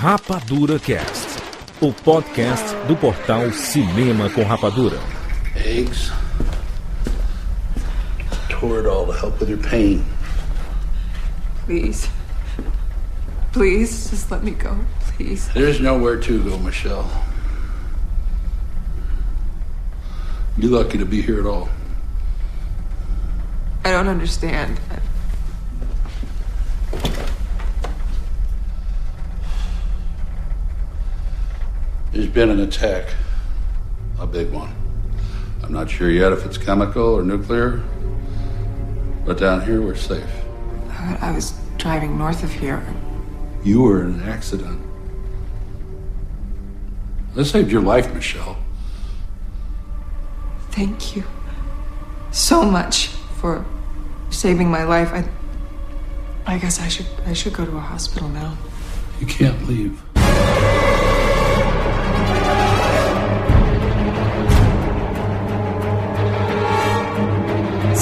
Rapadura Cast, o podcast do portal Cinema com Rapadura. Eggs. Toradol to help with your pain. Please. Please, just let me go. Please. There's nowhere to go, Michelle. You're lucky to be here at all. I don't understand. There's been an attack. A big one. I'm not sure yet if it's chemical or nuclear. But down here, we're safe. I I was driving north of here. You were in an accident. That saved your life, Michelle. Thank you so much for saving my life. I I guess I should I should go to a hospital now. You can't leave.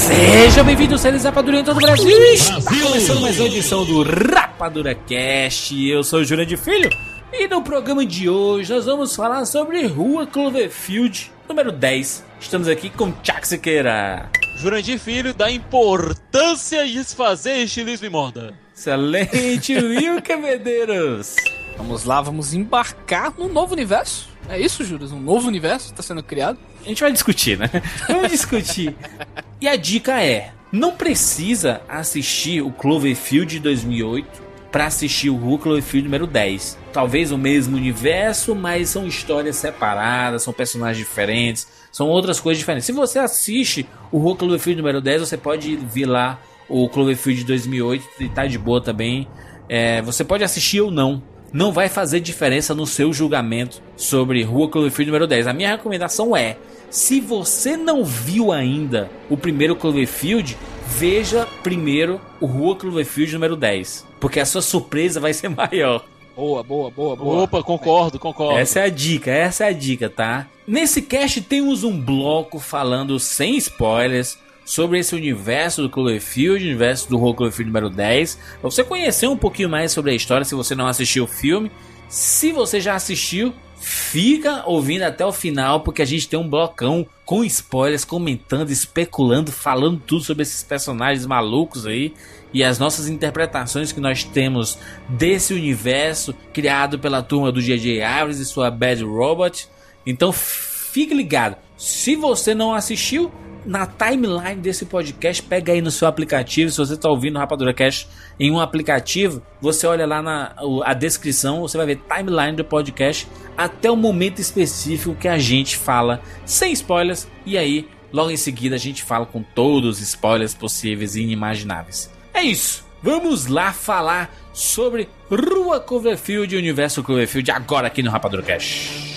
Seja bem-vindo, seres Rapadura em todo o Brasil. Começando mais uma edição do Rapadura Cast. Eu sou o Jurandir Filho e no programa de hoje nós vamos falar sobre Rua Cloverfield, número 10. Estamos aqui com Tchak Siqueira. Jurandir Filho da importância de se fazer estilismo e moda. Excelente, Wilker Medeiros. Vamos lá, vamos embarcar no novo universo. É isso, Juras? Um novo universo está sendo criado? A gente vai discutir, né? Vamos discutir. E a dica é: não precisa assistir o Cloverfield de 2008 para assistir o Rua Cloverfield número 10. Talvez o mesmo universo, mas são histórias separadas, são personagens diferentes, são outras coisas diferentes. Se você assiste o Rua Cloverfield número 10, você pode vir lá o Cloverfield de 2008 e tá de boa também. É, você pode assistir ou não. Não vai fazer diferença no seu julgamento sobre Rua Cloverfield número 10. A minha recomendação é: se você não viu ainda o primeiro Cloverfield, veja primeiro o Rua Cloverfield número 10. Porque a sua surpresa vai ser maior. Boa, boa, boa, boa. Opa, concordo, concordo. Essa é a dica, essa é a dica, tá? Nesse cast temos um bloco falando sem spoilers sobre esse universo do Cloverfield, universo do Rua Cloverfield número 10. Pra você conhecer um pouquinho mais sobre a história se você não assistiu o filme. Se você já assistiu, fica ouvindo até o final, porque a gente tem um blocão com spoilers, comentando, especulando, falando tudo sobre esses personagens malucos aí e as nossas interpretações que nós temos desse universo criado pela turma do J.J. Abrams e sua Bad Robot. Então fique ligado. Se você não assistiu, na timeline desse podcast, pega aí no seu aplicativo. Se você está ouvindo o Rapadura Cash em um aplicativo, você olha lá na a descrição, você vai ver timeline do podcast até o momento específico que a gente fala, sem spoilers. E aí, logo em seguida, a gente fala com todos os spoilers possíveis e inimagináveis. É isso. Vamos lá falar sobre Rua Cloverfield e Universo Cloverfield agora aqui no Rapadura Cash.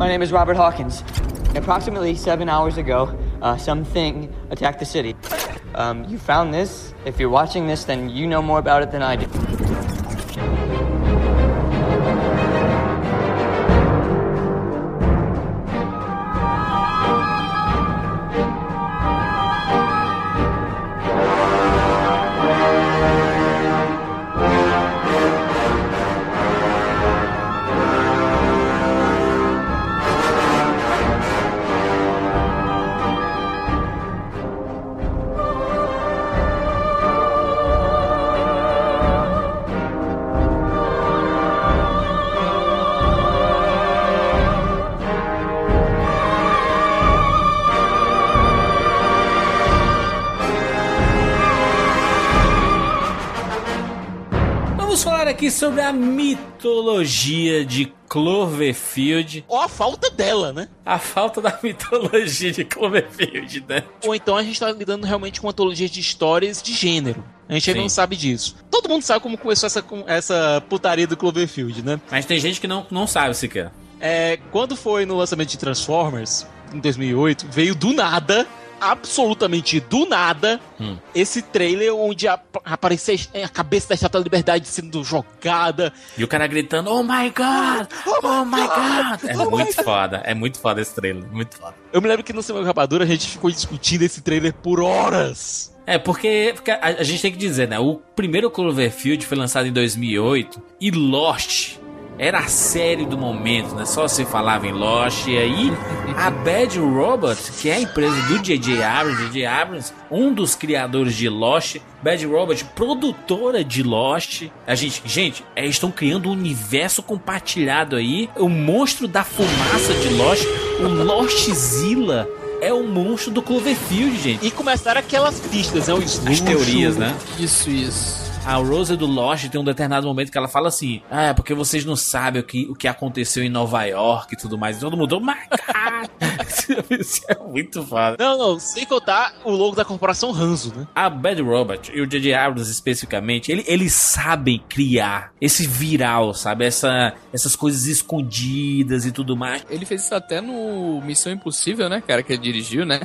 My name is Robert Hawkins. Approximately seven hours ago, uh, something attacked the city. Um, you found this. If you're watching this, then you know more about it than I do. Sobre a mitologia de Cloverfield. Ou a falta dela, né? A falta da mitologia de Cloverfield, né? Ou então a gente tá lidando realmente com uma antologia de histórias de gênero. A gente ainda não sabe disso. Todo mundo sabe como começou essa, essa putaria do Cloverfield, né? Mas tem gente que não, não sabe sequer. É, quando foi no lançamento de Transformers, em 2008, veio do nada, absolutamente do nada, Hum. esse trailer onde ap aparecia a cabeça da Estátua da Liberdade sendo jogada. E o cara gritando, oh my god, oh my god. É Oh muito foda, é muito foda esse trailer, muito foda. Eu me lembro que no Cinema Rapadura a gente ficou discutindo esse trailer por horas. É, porque, porque a, a gente tem que dizer, né? O primeiro Cloverfield foi lançado em 2008 e Lost era a série do momento, né? Só se falava em Lost. E aí, a Bad Robot, que é a empresa do J.J. Abrams, J.J. Abrams, um dos criadores de Lost, Bad Robot, produtora de Lost. A gente, gente, é, estão criando um universo compartilhado aí. O monstro da fumaça de Lost, o Lostzilla. É o monstro do Cloverfield, gente. E começaram aquelas pistas, né? O As teorias, né? Isso, isso. A Rose do Lost tem um determinado momento que ela fala assim: Ah, é porque vocês não sabem o que, o que aconteceu em Nova York e tudo mais. E todo mundo, oh my god! Isso é muito foda. Não, não, sem contar o logo da corporação Hanzo, né? A Bad Robot e o J.J. Abrams especificamente, ele- eles sabem criar esse viral, sabe? Essa, essas coisas escondidas e tudo mais. Ele fez isso até no Missão Impossível, né, cara, que ele dirigiu, né?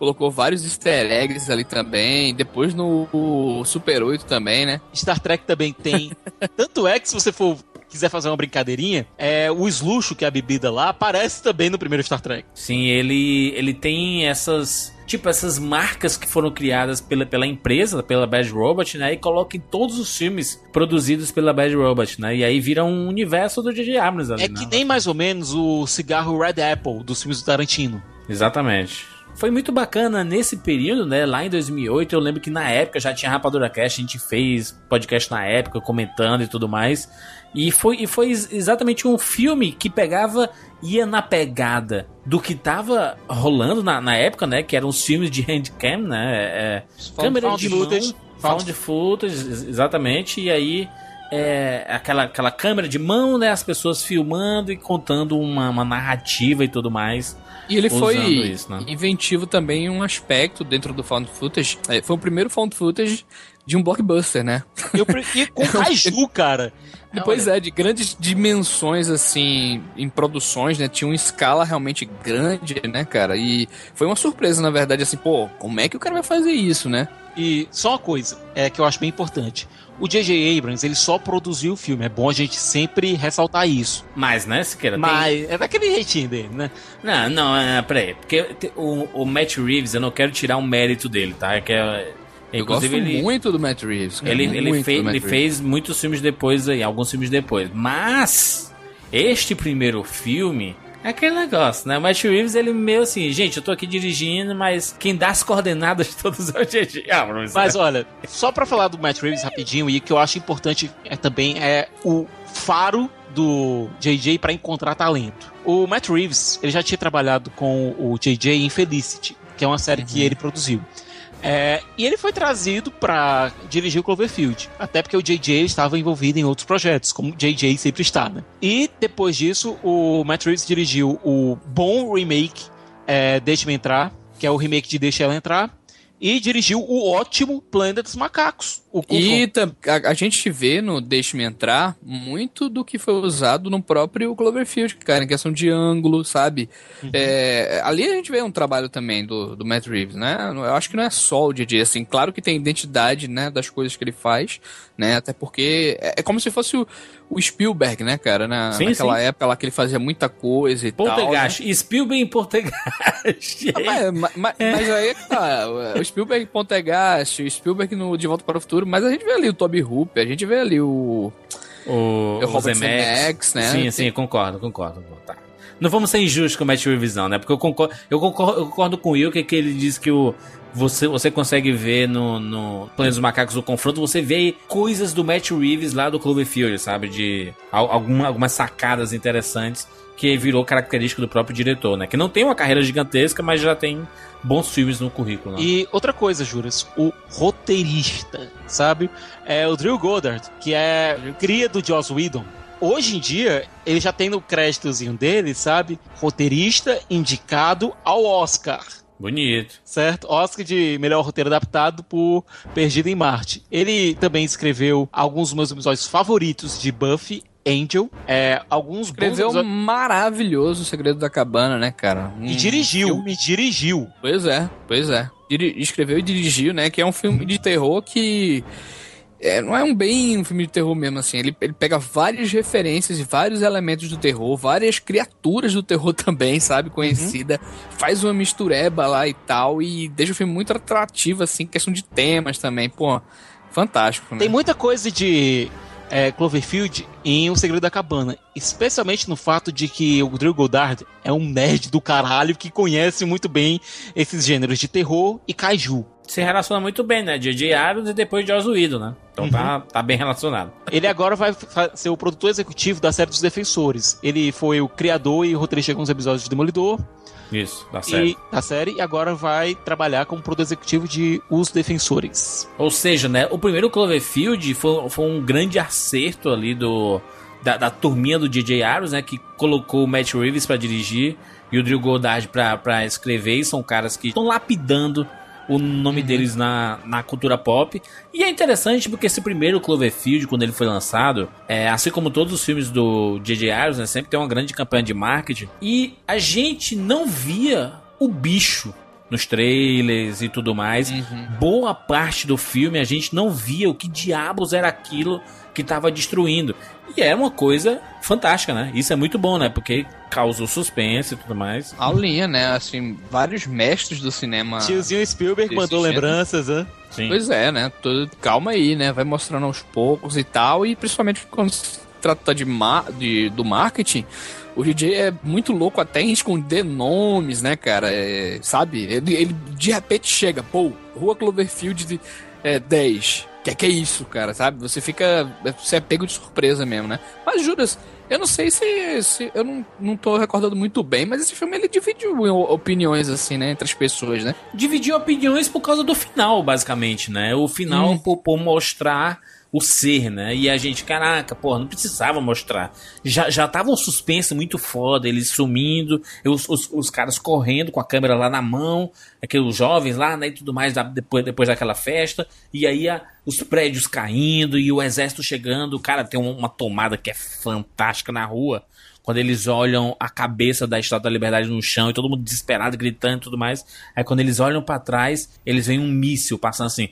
Colocou vários easter eggs ali também. Depois no Super 8 também, né? Star Trek também tem. Tanto é que se você for quiser fazer uma brincadeirinha, é, o sluxo, que é a bebida lá, aparece também no primeiro Star Trek. Sim, ele, ele tem essas. Tipo, essas marcas que foram criadas pela, pela empresa, pela Bad Robot, né? E coloca em todos os filmes produzidos pela Bad Robot, né? E aí vira um universo do J.J. Abrams ali, É né? que nem mais ou menos o cigarro Red Apple dos filmes do Tarantino. Exatamente. Foi muito bacana nesse período, né? Lá em 2008, eu lembro que na época já tinha Rapadura Cast, a gente fez podcast na época, comentando e tudo mais. E foi, e foi ex- exatamente um filme que pegava, ia na pegada do que tava rolando na, na época, né? Que eram os filmes de handcam, né? É, câmera found de footage. mão, found footage, ex- exatamente. E aí é, aquela, aquela câmera de mão, né? As pessoas filmando e contando uma, uma narrativa e tudo mais. E ele foi isso, né? inventivo também em um aspecto dentro do found footage. É, foi o primeiro found footage de um blockbuster, né? Eu, pre- e com Kaiju, cara. Pois é, de grandes dimensões, assim, em produções, né? Tinha uma escala realmente grande, né, cara? E foi uma surpresa, na verdade, assim, pô, como é que o cara vai fazer isso, né? E só uma coisa é que eu acho bem importante. O J.J. Abrams, ele só produziu o filme. É bom a gente sempre ressaltar isso. Mas, né, Siqueira? tem- Mas é daquele jeitinho dele, né? Não, não, é, peraí. Porque o, o Matt Reeves, eu não quero tirar um mérito dele, tá? É que é, Eu gosto ele, muito do Matt Reeves. cara, ele, ele, muito fez, ele Reeves. fez muitos filmes depois aí, alguns filmes depois. Mas, este primeiro filme. É aquele negócio, né? O Matt Reeves, ele meio assim, gente, eu tô aqui dirigindo, mas quem dá as coordenadas de todos é o J.J. Abrams. Mas né? olha, só pra falar do Matt Reeves rapidinho, e que eu acho importante é, também é o faro do JJ pra encontrar talento. O Matt Reeves, ele já tinha trabalhado com o JJ em Felicity, que é uma série que ele produziu. É, e ele foi trazido pra dirigir o Cloverfield, até porque o JJ estava envolvido em outros projetos, como o JJ sempre está, né? E depois disso, o Matt Reeves dirigiu o bom remake é, Deixe-me Entrar, que é o remake de Deixa Ela Entrar, e dirigiu o ótimo Planeta dos Macacos. E a, a gente vê no Deixe-me Entrar muito do que foi usado no próprio Cloverfield, cara, em questão de ângulo, sabe? É, ali a gente vê um trabalho também do, do Matt Reeves, né? Eu acho que não é só o DJ, assim, claro que tem identidade, né, das coisas que ele faz, né? Até porque é, é como se fosse o, o Spielberg, né, cara? Na, Sim, naquela sim. época lá que ele fazia muita coisa e tal. né? Spielberg em Poltergeist. Ah, mas, mas- mas aí é tá. O Spielberg em Poltergeist, o Spielberg no De Volta para o Futuro, mas a gente vê ali o Toby Hooper, a gente vê ali o. O, o Robert Zemeckis. Né? Sim, sim, concordo, concordo. Tá. Não vamos ser injustos com o Matt Reeves, não, né? Porque eu concordo, eu concordo, eu concordo com o Will, que, que ele diz que o, você, você consegue ver no, no Planos dos Macacos o confronto, você vê coisas do Matt Reeves lá do Cloverfield, sabe? De al- alguma, algumas sacadas interessantes que virou característica do próprio diretor, né? Que não tem uma carreira gigantesca, mas já tem bons filmes no currículo. né? E outra coisa, Juras, o roteirista, sabe? É o Drew Goddard, que é cria do Joss Whedon. hoje em dia, ele já tem no créditozinho dele, sabe? Roteirista indicado ao Oscar. Bonito. Certo? Oscar de melhor roteiro adaptado por Perdido em Marte. Ele também escreveu alguns dos meus episódios favoritos de Buffy. Angel, é, alguns Escreveu bons episódios- maravilhoso o Segredo da Cabana, né, cara? e Um dirigiu, filme- e dirigiu. Pois é, pois é. Diri- escreveu e dirigiu, né? Que é um filme de terror que. é, não é um bem um filme de terror mesmo, assim. Ele, ele pega várias referências e vários elementos do terror, várias criaturas do terror também, sabe? Conhecida. Faz uma mistureba lá e tal. E deixa o filme muito atrativo, assim, questão de temas também. Pô, fantástico, né? Tem muita coisa de é, Cloverfield em O Segredo da Cabana. Especialmente no fato de que o Drew Goddard é um nerd do caralho que conhece muito bem esses gêneros de terror e kaiju. Se relaciona muito bem, né? J.J. Abrams e depois Joss Whedon, né? Então tá, tá bem relacionado. Ele agora vai ser o produtor executivo da série dos Defensores. Ele foi o criador e roteirista de alguns episódios de Demolidor Isso, tá certo. e da série e agora vai trabalhar como produtor executivo de Os Defensores. Ou seja, né? O primeiro Cloverfield foi, foi um grande acerto ali do da, da turminha do J.J. Abrams, né? Que colocou o Matt Reeves pra dirigir e o Drew Goddard pra escrever. E são caras que estão lapidando o nome deles na, na cultura pop. E é interessante porque esse primeiro Cloverfield, quando ele foi lançado, é, assim como todos os filmes do J.J. Abrams, né, sempre tem uma grande campanha de marketing. E a gente não via o bicho nos trailers e tudo mais. Boa parte do filme a gente não via o que diabos era aquilo que estava destruindo. E era uma coisa fantástica, né? Isso é muito bom, né? Porque causou suspense e tudo mais. Aulinha, né? Assim, vários mestres do cinema. Tiozinho Spielberg mandou gênero. lembranças, né? Sim. Pois é, né? Todo, calma aí, né? Vai mostrando aos poucos e tal. E principalmente quando trata de, ma de do marketing, o DJ é muito louco até em esconder nomes, né, cara? É, sabe? Ele, ele de repente chega, pô, Rua Cloverfield de, é, 10. Que que é isso, cara, sabe? Você fica. Você é pego de surpresa mesmo, né? Mas, Juras, eu não sei se. se eu não, não tô recordando muito bem, mas esse filme ele dividiu opiniões, assim, né? Entre as pessoas, né? dividiu opiniões por causa do final, basicamente, né? O final por, por mostrar o ser, né? E a gente, caraca, porra, não precisava mostrar. Já, já tava um suspense muito foda, eles sumindo, os, os, os caras correndo com a câmera lá na mão, aqueles jovens lá, né? E tudo mais, depois, depois daquela festa. E aí a- os prédios caindo e o exército chegando. Cara, tem um- uma tomada que é fantástica na rua. Quando eles olham a cabeça da Estátua da Liberdade no chão e todo mundo desesperado, gritando e tudo mais. Aí quando eles olham pra trás, eles veem um míssil passando assim.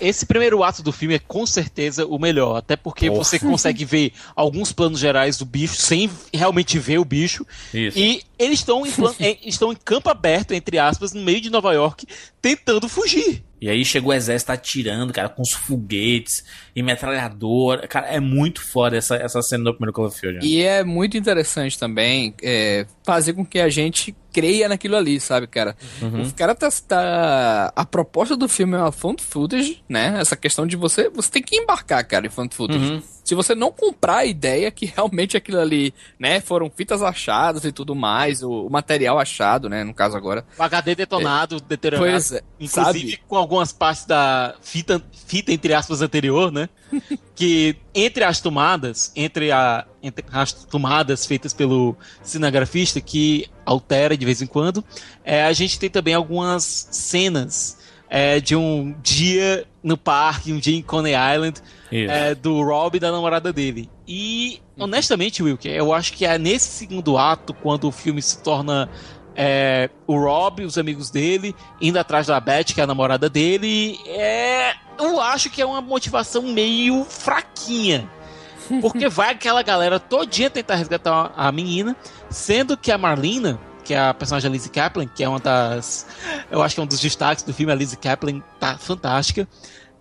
Esse primeiro ato do filme é com certeza o melhor, até porque Porra. você consegue ver alguns planos gerais do bicho sem realmente ver o bicho. Isso. E eles estão em, plan- estão em campo aberto, entre aspas, no meio de Nova York, tentando fugir. E aí chega o exército atirando, cara, com os foguetes e metralhadora. Cara, é muito foda essa, essa cena do primeiro Cloverfield. né? E é muito interessante também é, fazer com que a gente creia naquilo ali, sabe, cara? O cara tá, tá- A proposta do filme é uma found footage, né? Essa questão de você. Você tem que embarcar, cara, em found footage. Se você não comprar a ideia que realmente aquilo ali, né, foram fitas achadas e tudo mais, o, o material achado, né, no caso agora. O HD detonado, deteriorado. Pois é, Inclusive sabe? com algumas partes da fita, fita entre aspas, anterior, né? que entre as tomadas, entre, a, entre as tomadas feitas pelo cinegrafista, que altera de vez em quando, é, a gente tem também algumas cenas é, de um dia no parque, um dia em Coney Island, é, do Rob e da namorada dele. E, honestamente, Wilker, eu acho que é nesse segundo ato, quando o filme se torna é, o Rob, os amigos dele, indo atrás da Beth, que é a namorada dele, é, eu acho que é uma motivação meio fraquinha. Porque vai aquela galera todinha tentar resgatar a menina, sendo que a Marlena, que é a personagem da Lizzie Kaplan, que é uma das. Eu acho que é um dos destaques do filme, a Lizzie Kaplan tá fantástica.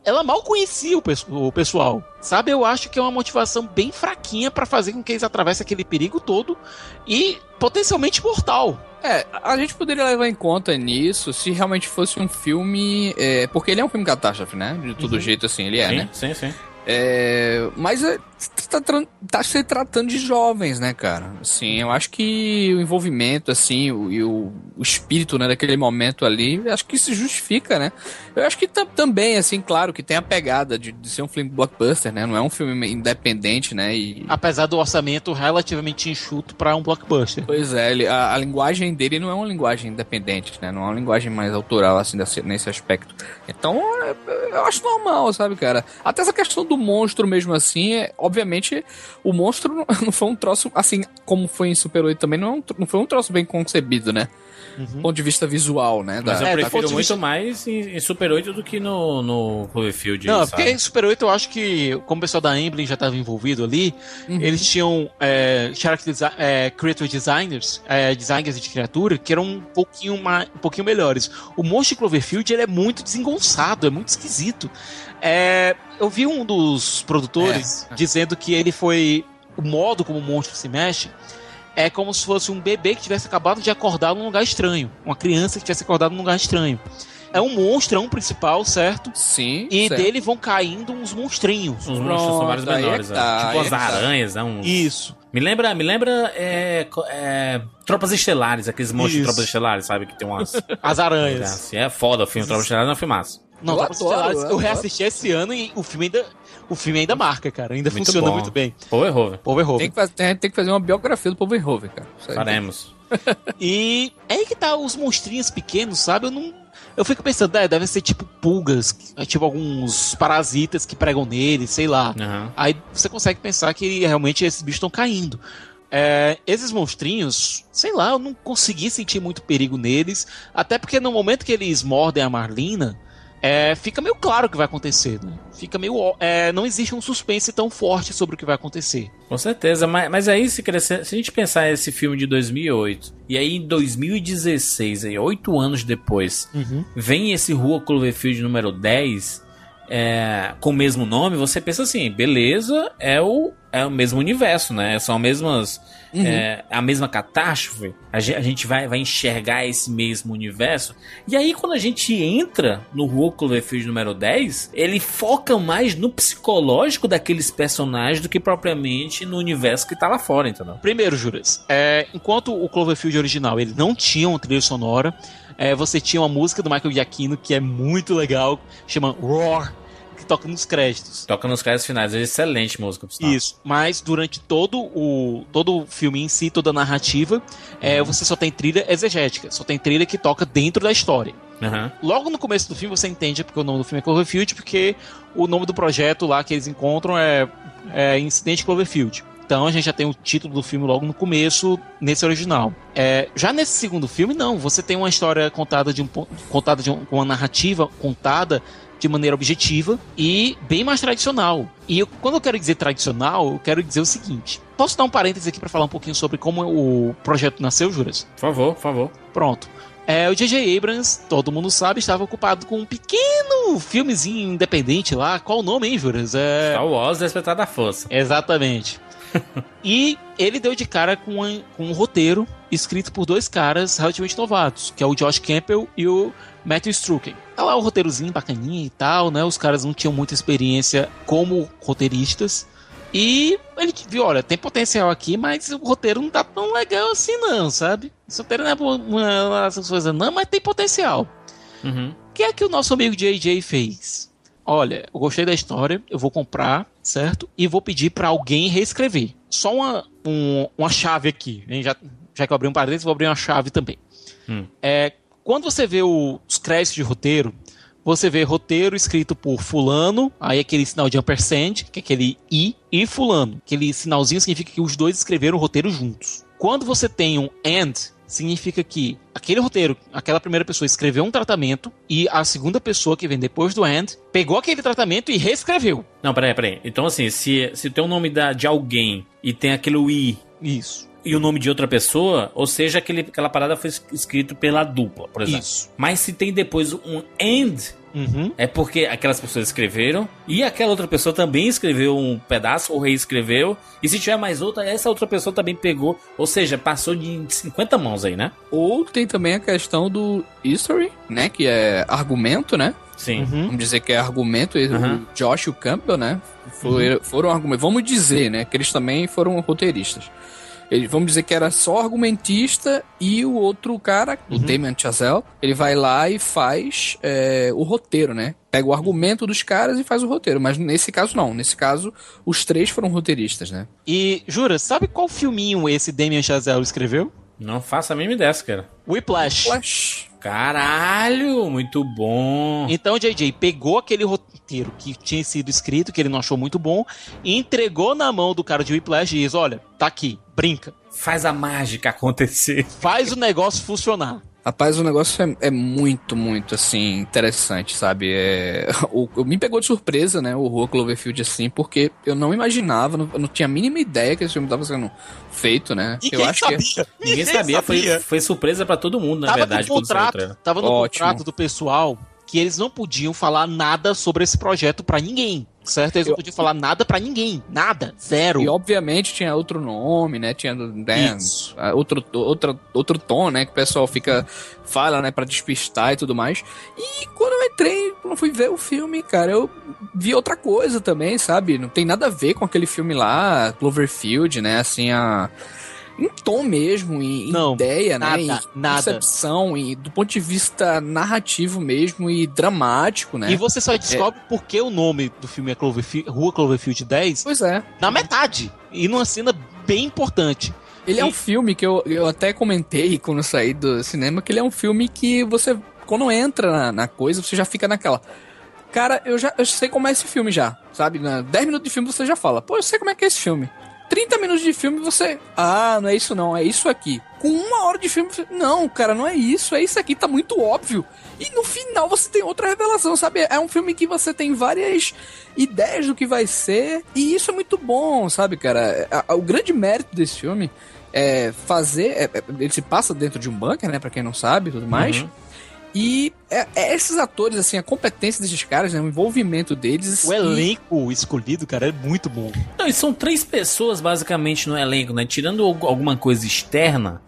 Ela mal conhecia o, pesso- o pessoal, sabe? Eu acho que é uma motivação bem fraquinha pra fazer com que eles atravessem aquele perigo todo e potencialmente mortal. É, a gente poderia levar em conta nisso se realmente fosse um filme. é, porque ele é um filme catástrofe, né? De todo jeito, assim, ele é, sim, né? sim, sim. É, mas é, tá, tá se tratando de jovens, né, cara? Assim, eu acho que o envolvimento, assim, o, e o, o espírito, né, daquele momento ali, acho que se justifica, né? Eu acho que tam- também, assim, claro, que tem a pegada de, de ser um filme blockbuster, né? Não é um filme independente, né? E, Apesar do orçamento relativamente enxuto pra um blockbuster. Pois é, ele- a, a linguagem dele não é uma linguagem independente, né? Não é uma linguagem mais autoral, assim, desse- nesse aspecto. Então, é- eu acho normal, sabe, cara? Até essa questão do monstro mesmo assim, é, obviamente, o monstro não, foi um troço, assim, como foi em Super 8 também, não, é não foi um troço bem concebido, né? Do ponto de vista visual, né? Mas da- eu É, do prefiro muito vista- mais em, em Super 8 do que no, no Cloverfield. Não, sabe? porque em Super 8 eu acho que, como o pessoal da Emblem já estava envolvido ali, eles tinham é, character desi- é, creator designers, é, designers de criatura, que eram um pouquinho, mais, um pouquinho melhores. O monstro de Cloverfield ele é muito desengonçado, é muito esquisito. É, eu vi um dos produtores dizendo que ele foi. O modo como o monstro se mexe é como se fosse um bebê que tivesse acabado de acordar num lugar estranho. Uma criança que tivesse acordado num lugar estranho. É um monstro, é um principal, certo? Sim. E certo. dele vão caindo uns monstrinhos. Os monstros são vários é menores, né? tá, tipo as é que tá. aranhas, né? Uns... Isso. Me lembra, me lembra é, é, Tropas Estelares, aqueles monstros de. Tropas Estelares, sabe? Que tem umas. As aranhas. assim, é foda o filme Tropas Estelares, não é um filmaço. Não, Eu adoro, eu eu adoro. reassisti esse ano e o filme ainda, o filme ainda marca, cara. Ainda Muito funciona bom. muito bem. Pô, errou, velho. Power Tem que, fazer, tem, tem que fazer uma biografia do Paul Verhoeven, cara. Faremos. E é aí que tá os monstrinhos pequenos, sabe? Eu não. Eu fico pensando, é, devem ser tipo pulgas, tipo alguns parasitas que pregam nele, sei lá. Aham. Aí você consegue pensar que realmente esses bichos estão caindo. É, esses monstrinhos, sei lá, eu não consegui sentir muito perigo neles. Até porque no momento que eles mordem a Marlina, é, fica meio claro o que vai acontecer. Né? Fica meio. é, não existe um suspense tão forte sobre o que vai acontecer. Com certeza, mas, mas aí se, crescer, se a gente pensar esse filme de 2008 e aí em 2016, aí, oito anos depois, vem esse Rua Cloverfield número 10 é, com o mesmo nome, você pensa assim, beleza, é o, é o mesmo universo, né? São as mesmas. é, a mesma catástrofe. A ge- a gente vai, vai enxergar esse mesmo universo. E aí, quando a gente entra no Rua Cloverfield número 10, ele foca mais no psicológico daqueles personagens do que propriamente no universo que tá lá fora, entendeu? Primeiro, Juras, é, enquanto o Cloverfield original ele não tinha uma trilha sonora, é, você tinha uma música do Michael Giacchino que é muito legal, chama Roar, que toca nos créditos. Toca nos créditos finais, é excelente música. Isso, mas durante todo o, todo o filme em si, toda a narrativa, é, você só tem trilha exegética, só tem trilha que toca dentro da história. Aham. Logo no começo do filme você entende porque o nome do filme é Cloverfield, porque o nome do projeto lá que eles encontram é, é Incidente Cloverfield. Então a gente já tem o título do filme logo no começo, nesse original. É, já nesse segundo filme, não. Você tem uma história contada de um contada de um- uma narrativa contada de maneira objetiva e bem mais tradicional. E eu- quando eu quero dizer tradicional, eu quero dizer o seguinte. Posso dar um parênteses aqui para falar um pouquinho sobre como o projeto nasceu, Juras? Por favor, por favor. Pronto. É, o J.J. Abrams, todo mundo sabe, estava ocupado com um pequeno filmezinho independente lá. Qual o nome, hein, Juras? É... Star Wars Despertar da Força. Exatamente. e ele deu de cara com, um- com um roteiro escrito por dois caras relativamente novatos, que é o Josh Campbell e o Matthew Strucken. Tá lá o roteirozinho bacaninha e tal, né? Os caras não tinham muita experiência como roteiristas. E ele viu, olha, tem potencial aqui, mas o roteiro não tá tão legal assim não, sabe? Esse roteiro não é uma- uma- essas coisas não, mas tem potencial. Uhum. O que é que o nosso amigo JJ fez? Olha, eu gostei da história, eu vou comprar, certo? E vou pedir pra alguém reescrever. Só uma, um- uma chave aqui. hein? Já, já que eu abri um parênteses, vou abrir uma chave também. Hum. É, quando você vê o- os créditos de roteiro, você vê roteiro escrito por fulano, aí aquele sinal de ampersand, que é aquele i, e fulano. Aquele sinalzinho significa que os dois escreveram o roteiro juntos. Quando você tem um and, significa que aquele roteiro, aquela primeira pessoa escreveu um tratamento e a segunda pessoa que vem depois do and pegou aquele tratamento e reescreveu. Não, peraí, peraí. Então, assim, se, se tem o nome da, de alguém e tem aquele I Isso. E o nome de outra pessoa, ou seja, aquele, aquela parada foi es- escrito pela dupla, por exemplo. Isso. Mas se tem depois um and, Uhum. é porque aquelas pessoas escreveram e aquela outra pessoa também escreveu um pedaço ou reescreveu. E se tiver mais outra, essa outra pessoa também pegou. Ou seja, passou de 50 mãos aí, né? Ou tem também a questão do history, né? Que é argumento, né? Sim. Vamos dizer que é argumento. Uhum. O Josh e o Campbell, né? Foram, foram argumentos. Vamos dizer, né? Que eles também foram roteiristas. Ele, vamos dizer que era só argumentista e o outro cara, o Damien Chazelle, ele vai lá e faz é, o roteiro, né? Pega o argumento dos caras e faz o roteiro. Mas nesse caso, não. Nesse caso, os três foram roteiristas, né? E, Jura, sabe qual filminho esse Damien Chazelle escreveu? Não faça a mínima ideia, cara. Whiplash. Flash. Caralho, muito bom. Então o JJ pegou aquele roteiro que tinha sido escrito, que ele não achou muito bom, e entregou na mão do cara de Whiplash e disse: Olha, tá aqui, brinca. Faz a mágica acontecer. Faz o negócio funcionar. Rapaz, o negócio é, é muito, muito, assim, interessante, sabe? É, o, o- me pegou de surpresa, né, o Rua Cloverfield, assim, porque eu não imaginava, não, eu não tinha a mínima ideia que esse filme estava sendo feito, né? eu Ninguém acho que sabia. Ninguém sabia, Foi, foi surpresa pra todo mundo, na tava verdade, no contrato, tava no Ótimo. contrato do pessoal que eles não podiam falar nada sobre esse projeto pra ninguém. Certo? Eles Eu- não podiam falar nada pra ninguém. Nada. Zero. E obviamente tinha outro nome, né? Tinha né, Isso. ah, outro, outro, outro tom, né? Que o pessoal fica. fala, né? Pra despistar e tudo mais. E quando eu entrei, quando fui ver o filme, cara, eu vi outra coisa também, sabe? Não tem nada a ver com aquele filme lá, Cloverfield, né? Assim, a. Em tom mesmo, em, em Não, ideia, nada, né? Em nada. concepção, e do ponto de vista narrativo mesmo e dramático, né? E você só descobre por que o nome do filme é Cloverfield, Rua Cloverfield 10 Pois é. na metade. E numa cena bem importante. Ele é E- um filme que eu, eu até comentei quando eu saí do cinema, que ele é um filme que você, quando entra na, na coisa, você já fica naquela. Cara, eu já eu sei como é esse filme já, sabe? Na 10 minutos de filme você já fala, pô, eu sei como é que é esse filme. 30 minutos de filme você. Ah, não é isso não, é isso aqui. Com uma hora de filme, você, não, cara, não é isso, é isso aqui, tá muito óbvio. E no final você tem outra revelação, sabe? É um filme que você tem várias ideias do que vai ser, e isso é muito bom, sabe, cara? O grande mérito desse filme é fazer. é- é- ele se passa dentro de um bunker, né? Pra quem não sabe tudo mais. Uhum. E é, é esses atores, assim, a competência desses caras, né? O envolvimento deles. O e- elenco escolhido, cara, é muito bom. Não, e são três pessoas basicamente no elenco, né? Tirando al- alguma coisa externa,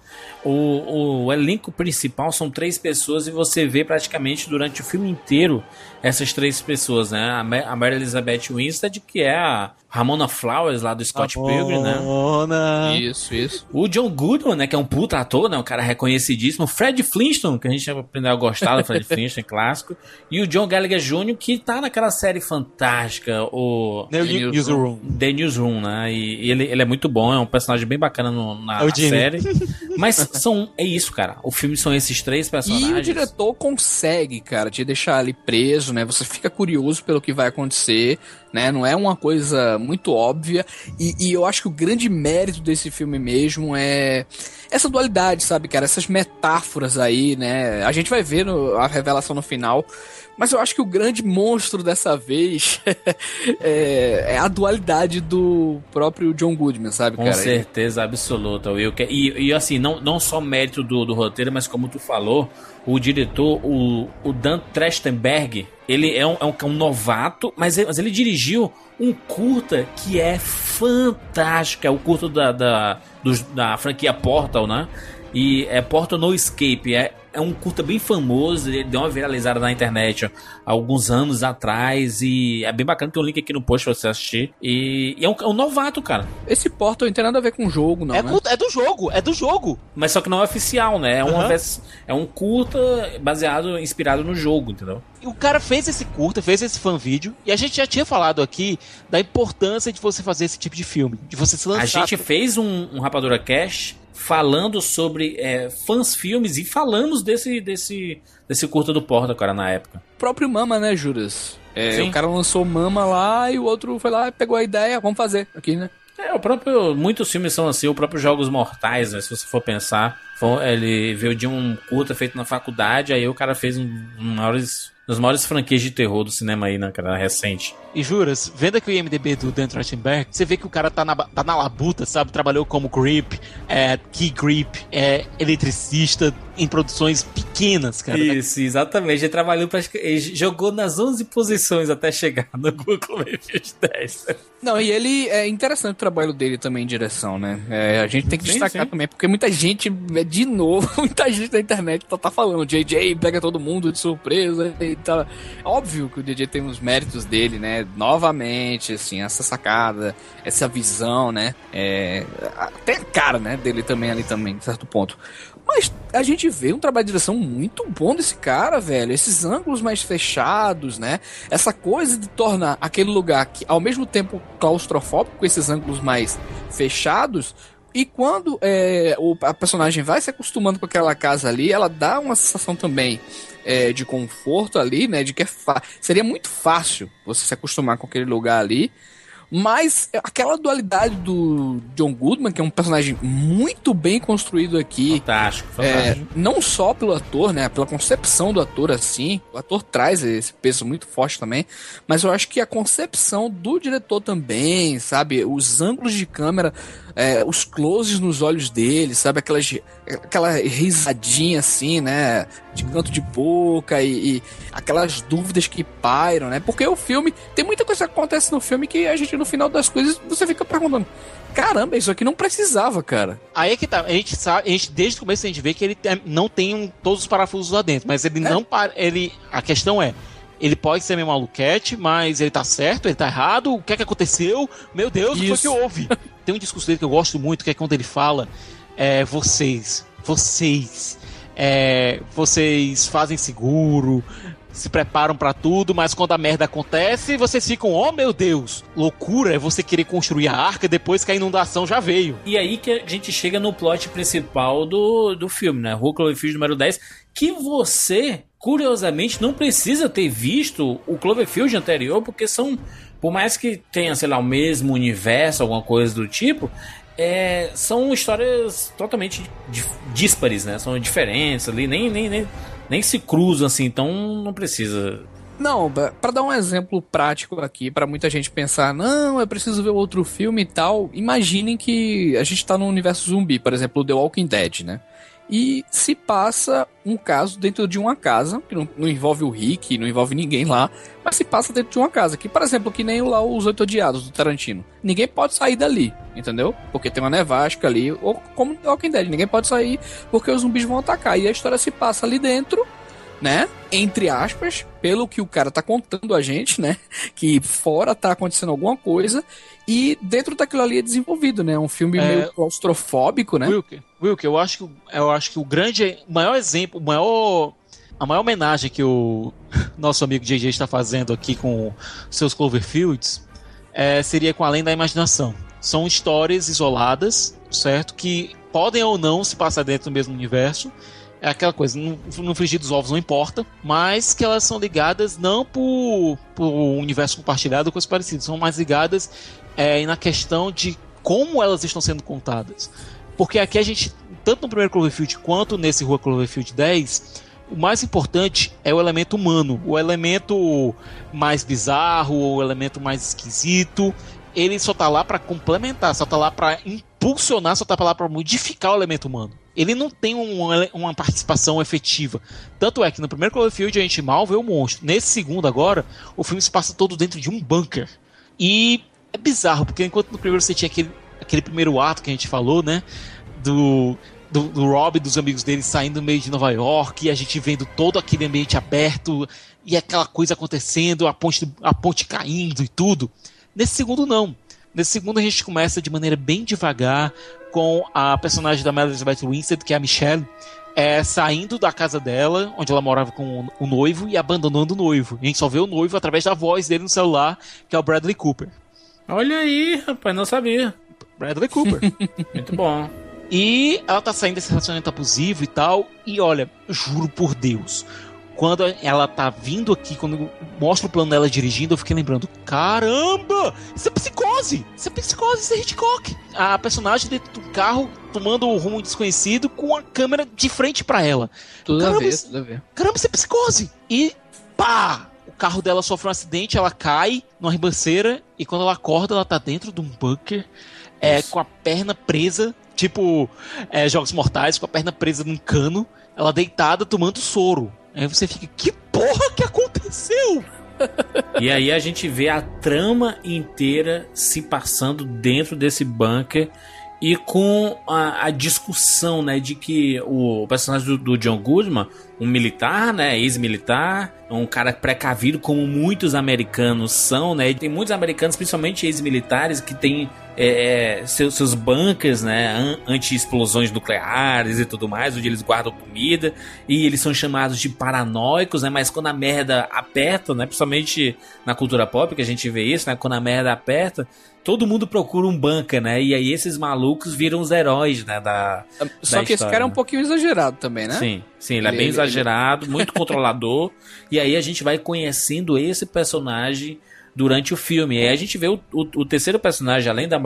o, o elenco principal são três pessoas e você vê praticamente durante o filme inteiro essas três pessoas, né? A, Ma- a Mary Elizabeth Winstead, que é a Ramona Flowers lá do Scott Pilgrim, né? Ramona. Isso, isso. O John Goodman, né, que é um puta ator, né, um cara reconhecidíssimo. O Fred Flintstone, que a gente aprendeu a gostar do Fred Flintstone, clássico. E o John Gallagher Jr., que tá naquela série fantástica, o New Newsroom. Newsroom. The Newsroom, né? E e ele, ele é muito bom, é um personagem bem bacana no- na, É na série. Mas são, é isso, cara. O filme são esses três E personagens. o diretor consegue, cara, te deixar ali preso, né? Você fica curioso pelo que vai acontecer, né? Não é uma coisa muito óbvia. E, e eu acho que o grande mérito desse filme mesmo é essa dualidade, sabe, cara? Essas metáforas aí, né? A gente vai ver no- a revelação no final. Mas eu acho que o grande monstro dessa vez é, é a dualidade do próprio John Goodman, sabe, Com cara? certeza absoluta, Will. E, e assim, não, não só mérito do, do roteiro, mas como tu falou, o diretor, o, o Dan Trachtenberg, ele é um, é um, é um novato, mas ele, mas ele dirigiu um curta que é fantástico. É o curto da, da, da franquia Portal, né? E é Portal No Escape. É, é um curta bem famoso, ele deu uma viralizada na internet ó, há alguns anos atrás. E é bem bacana, tem um link aqui no post pra você assistir. E, e é, um, é um novato, cara. Esse Portal não tem nada a ver com o jogo, não, É, né? é do jogo, é do jogo. Mas só que não é oficial, né? É, uma vers- é um curta baseado, inspirado no jogo, entendeu? E o cara fez esse curta, fez esse fan vídeo, e a gente já tinha falado aqui da importância de você fazer esse tipo de filme, de você se lançar. A gente fez um, um Rapadura Cash falando sobre é, fãs filmes e falamos desse, desse, desse curta do Porta, cara, na época. O próprio Mama, né, Juras? É, o cara lançou Mama lá e o outro foi lá, pegou a ideia, vamos fazer aqui, né? É, o próprio. Muitos filmes são assim, o próprio Jogos Mortais, né? Se você for pensar. Foi- ele veio de um curta feito na faculdade, aí o cara fez um, um maiores, das maiores franquias de terror do cinema aí, né, cara, recente. E juras, vendo aqui o IMDB do Dan Trachtenberg, você vê que o cara tá na, tá na labuta, sabe? Trabalhou como grip, é, key grip, é eletricista em produções pequenas, cara. Isso, exatamente. Ele trabalhou pra. Ele jogou nas 11 posições até chegar no Google Cloverfield 10. Não, e ele é interessante o trabalho dele também em direção, né? É, a gente tem que Sim, destacar sim. também, porque muita gente, é, de novo, muita gente na internet tá, tá falando, JJ pega todo mundo de surpresa e Então, óbvio que o DJ tem os méritos dele, né? Novamente, assim, essa sacada, essa visão, né? É, até a cara, né? Dele também ali também, certo ponto. Mas a gente vê um trabalho de direção muito bom desse cara, velho. Esses ângulos mais fechados, né? Essa coisa de tornar aquele lugar que, ao mesmo tempo claustrofóbico, com esses ângulos mais fechados, e quando é, o, a personagem vai se acostumando com aquela casa ali, ela dá uma sensação também é, de conforto ali, né? De que é seria muito fácil você se acostumar com aquele lugar ali. Mas aquela dualidade do John Goodman, que é um personagem muito bem construído aqui. Fantástico, fantástico. É, não só pelo ator, né? Pela concepção do ator, assim. O ator traz esse peso muito forte também. Mas eu acho que a concepção do diretor também, sabe? Os ângulos de câmera é, os closes nos olhos dele, sabe? Aquelas, aquela risadinha assim, né? De canto de boca e, e, aquelas dúvidas que pairam, né? Porque o filme. Tem muita coisa que acontece no filme que a gente, no final das coisas, você fica perguntando. Caramba, isso aqui não precisava, cara. Aí é que tá. A gente sabe, a gente, desde o começo a gente vê que ele não tem um, todos os parafusos lá dentro, mas ele é. não para. Ele, a questão é, ele pode ser meio maluquete, mas ele tá certo, ele tá errado, o que é que aconteceu? Meu Deus, Isso. o que foi que houve? Tem um discurso dele que eu gosto muito, que é quando ele fala: é, vocês, vocês, é, vocês fazem seguro, se preparam para tudo, mas quando a merda acontece, vocês ficam, oh meu Deus, loucura é você querer construir a arca depois que a inundação já veio. E aí que a gente chega no plot principal do, do filme, né? Rua Cloverfield número 10, que você curiosamente, não precisa ter visto o Cloverfield anterior, porque são, por mais que tenha, sei lá, o mesmo universo, alguma coisa do tipo, é, são histórias totalmente díspares, né? São diferentes ali, nem, nem, nem, nem se cruzam assim, então não precisa. Não, para dar um exemplo prático aqui, para muita gente pensar, não, eu preciso ver outro filme e tal. Imaginem que a gente tá no universo zumbi, por exemplo, The Walking Dead, né? E se passa um caso dentro de uma casa, que não, não, envolve o Rick, não envolve ninguém lá, mas se passa dentro de uma casa, que, por exemplo, que nem lá os Oito Odiados do Tarantino. Ninguém pode sair dali, entendeu? Porque tem uma nevasca ali, ou como Walking Dead, ninguém pode sair porque os zumbis vão atacar. E a história se passa ali dentro, né? Entre aspas, pelo que o cara tá contando a gente, né? Que fora tá acontecendo alguma coisa e dentro daquilo ali é desenvolvido, né? Um filme é... meio claustrofóbico, né? Wilker, Wilker, eu acho que eu acho que o grande, maior exemplo, o maior a maior homenagem que o nosso amigo JJ está fazendo aqui com seus Cloverfields é, seria com Além da Imaginação. São histórias isoladas, certo? Que podem ou não se passar dentro do mesmo universo. É aquela coisa, no, frigir dos ovos não importa, mas que elas são ligadas não por, por universo compartilhado ou coisas parecidas, são mais ligadas é, na questão de como elas estão sendo contadas. Porque aqui a gente, tanto no primeiro Cloverfield quanto nesse Rua Cloverfield 10, o mais importante é o elemento humano, o elemento mais bizarro, o elemento mais esquisito. Ele só tá lá para complementar, só tá lá para impulsionar, só tá lá para modificar o elemento humano. Ele não tem um, uma participação efetiva. Tanto é que no primeiro Cloverfield a gente mal vê o monstro. Nesse segundo agora, o filme se passa todo dentro de um bunker. E é bizarro, porque enquanto no primeiro você tinha aquele, aquele primeiro ato que a gente falou, né? Do, do, do Rob e dos amigos dele saindo no meio de Nova York, e a gente vendo todo aquele ambiente aberto, e aquela coisa acontecendo, a ponte, a ponte caindo e tudo. Nesse segundo, não. Nesse segundo, a gente começa de maneira bem devagar com a personagem da Mary Elizabeth Winstead, que é a Michelle, é, saindo da casa dela, onde ela morava com o noivo, e abandonando o noivo. A gente só vê o noivo através da voz dele no celular, que é o Bradley Cooper. Olha aí, rapaz, não sabia. Bradley Cooper. Muito bom. E ela tá saindo desse relacionamento abusivo e tal. E olha, juro por Deus, quando ela tá vindo aqui, quando mostra o plano dela dirigindo, eu fiquei lembrando: caramba! Isso é psicose! Isso é psicose, isso é Hitchcock! A personagem dentro do carro tomando o rumo desconhecido com a câmera de frente para ela. Tudo caramba, a ver, tudo a ver. Caramba, isso é psicose! E pá! O carro dela sofre um acidente, ela cai numa ribanceira e quando ela acorda, ela tá dentro de um bunker, é, com a perna presa, tipo é, Jogos Mortais, com a perna presa num cano, ela deitada tomando soro. Aí você fica, que porra que aconteceu? e aí a gente vê a trama inteira se passando dentro desse bunker e com a, a, discussão, né, de que o personagem do, do John Goodman, um militar, né, ex-militar, um cara precavido como muitos americanos são, né, e tem muitos americanos, principalmente ex-militares, que têm é, é seus, seus bunkers, né, anti-explosões nucleares e tudo mais, onde eles guardam comida, e eles são chamados de paranoicos, né, mas quando a merda aperta, né, principalmente na cultura pop que a gente vê isso, né, quando a merda aperta, todo mundo procura um bunker, né? E aí esses malucos viram os heróis, né? Da, Só da que história, esse cara é um né? pouquinho exagerado também, né? Sim, sim, ele, Ele- é bem ele- exagerado, muito controlador. E aí a gente vai conhecendo esse personagem durante o filme. E aí a gente vê o, o- o terceiro personagem, além da,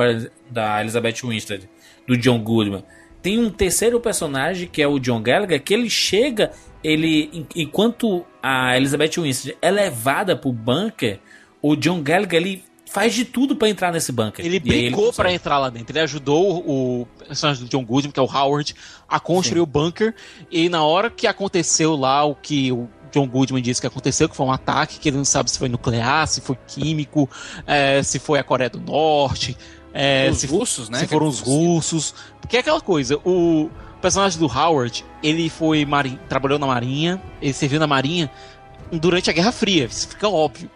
da Elizabeth Winstead, do John Goodman. Tem um terceiro personagem que é o John Gallagher, que ele chega, ele en- enquanto a Elizabeth Winstead é levada pro bunker, o John Gallagher ele faz de tudo pra entrar nesse bunker. Ele consegue. pra entrar lá dentro. Ele ajudou o personagem do John Goodman, que é o Howard, a construir o bunker. E na hora que aconteceu lá o que o John Goodman disse que aconteceu, que foi um ataque, que ele não sabe se foi nuclear, se foi químico, é, se foi a Coreia do Norte, é, Os se, russos, né? se foram os russos. Porque é aquela coisa, o personagem do Howard, ele foi trabalhou na Marinha, ele serviu na Marinha durante a Guerra Fria, isso fica óbvio.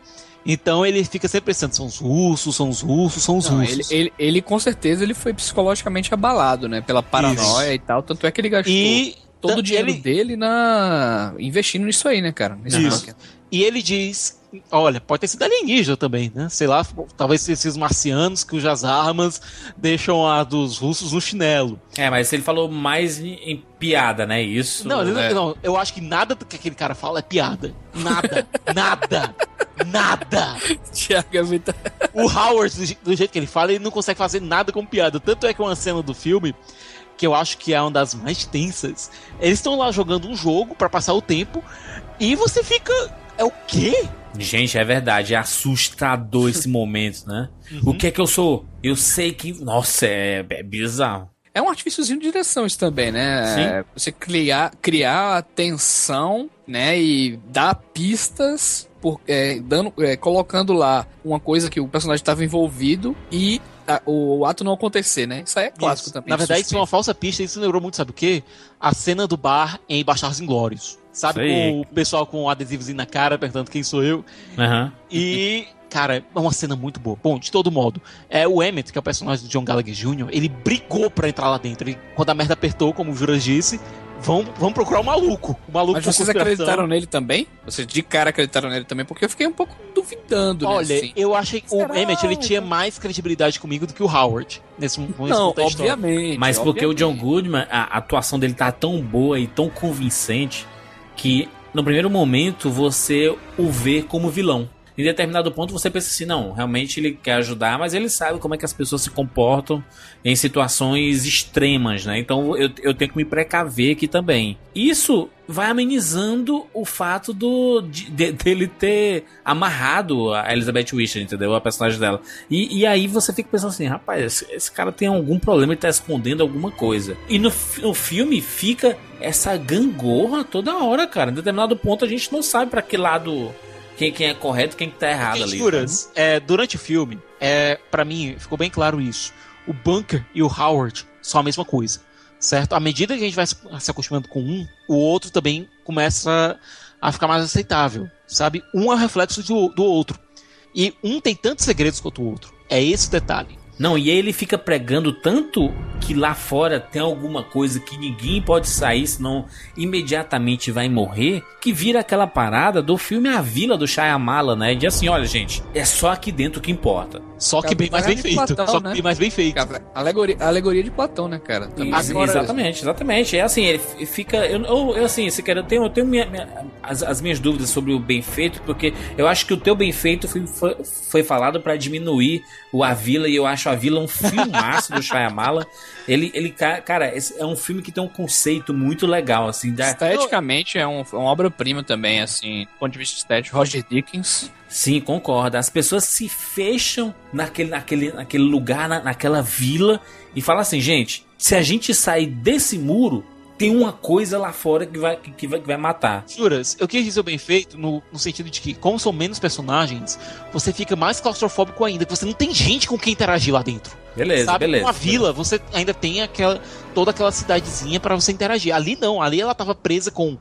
Então ele fica sempre pensando, são os russos, são os russos, são os Não, ele, russos. ele, ele com certeza ele foi psicologicamente abalado, né? Pela paranoia e tal. Tanto é que ele gastou E todo o dinheiro ele- dele na investindo nisso aí, né, cara? Isso. bunker. E ele diz: olha, pode ter sido alienígena também, né? Sei lá, talvez os marcianos cujas armas deixam a dos russos no chinelo. É, mas ele falou mais em, em piada, né? Isso. Não, ele- é. não, eu acho que nada do que aquele cara fala é piada. Nada, nada, nada. Tiago é muito... O Howard, do, je- do jeito que ele fala, ele não consegue fazer nada com piada. Tanto é que uma cena do filme, que eu acho que é uma das mais tensas, eles estão lá jogando um jogo pra passar o tempo e você fica. É o quê? Gente, é verdade, é assustador esse momento, né? O que é que eu sou? Eu sei que. Nossa, é, é bizarro. É um artifíciozinho de direção isso também, né? Sim. É, Você criar, criar tensão, né? E dar pistas, por, é, dando, é, colocando lá uma coisa que o personagem estava envolvido e a- o, ato não acontecer, né? Isso aí é clássico Isso. também. Na de verdade, isso é uma falsa pista. Isso lembrou muito, sabe o quê? A cena do bar em Bastardos Inglórios. Sabe, com o pessoal com um adesivozinho na cara, perguntando quem sou eu. Aham. E, cara, é uma cena muito boa. Bom, de todo modo, é o Emmett, que é o personagem do John Gallagher Jr., ele brigou pra entrar lá dentro. Ele, quando a merda apertou, como o Juras disse, vão, vão procurar o maluco. O maluco Mas com vocês acreditaram nele também? Vocês de cara acreditaram nele também? Porque eu fiquei um pouco duvidando, Olha, né? assim. eu achei que o? Emmett ele tinha mais credibilidade comigo do que o Howard. Nesse, nesse Não, obviamente. Mas porque o John obviamente. Goodman, a a atuação dele tá tão boa e tão convincente que no primeiro momento você o vê como vilão. Em determinado ponto você pensa assim, não, realmente ele quer ajudar, mas ele sabe como é que as pessoas se comportam em situações extremas, né? Então eu, eu tenho que me precaver aqui também. Isso vai amenizando o fato do de- de- dele ter amarrado a Elizabeth Wisher, entendeu? A personagem dela. E, e aí você fica pensando assim, rapaz, esse, esse cara tem algum problema, ele tá escondendo alguma coisa. E no, no filme fica essa gangorra toda hora, cara. Em determinado ponto a gente não sabe pra que lado quem, quem é correto, quem que tá errado ali. Juras, é, durante o filme, é, para mim, ficou bem claro isso. O Bunker e o Howard são a mesma coisa, certo? À medida que a gente vai se acostumando com um, o outro também começa a ficar mais aceitável, sabe? Um é reflexo do, do outro. E um tem tantos segredos quanto o outro. É esse o detalhe. Não, e aí ele fica pregando tanto que lá fora tem alguma coisa que ninguém pode sair, senão imediatamente vai morrer, que vira aquela parada do filme A Vila do Shyamala, né? De assim, olha gente, é só aqui dentro que importa. Só que bem mais bem feito. Platão, Só que né? bem mais bem feito. Alegoria, alegoria de Platão, né, cara? Agora- exatamente, exatamente. É assim, ele fica. Eu, eu, eu, assim, se quer, eu tenho, eu tenho minha- minha- as, as minhas dúvidas sobre o bem feito, porque eu acho que o teu bem feito foi, foi, foi falado pra diminuir o A Vila, e eu acho A Vila um filmaço do Shyamala. Ele, ele, ca- cara, é um filme que tem um conceito muito legal, assim, da, Esteticamente é, um, é uma obra-prima também, assim, do ponto de vista estético. Roger Dickens. Sim, concordo. As pessoas se fecham naquele, naquele, naquele lugar, na- naquela vila, e falam assim, gente, se a gente sair desse muro, tem uma coisa lá fora que vai, que vai, que vai matar. Juras, eu quis dizer o bem feito no, no sentido de que, como são menos personagens, você fica mais claustrofóbico ainda, que você não tem gente com quem interagir lá dentro. Beleza, Sabe? beleza. Uma vila, você ainda tem aquela, toda aquela cidadezinha pra você interagir. Ali não, ali ela tava presa com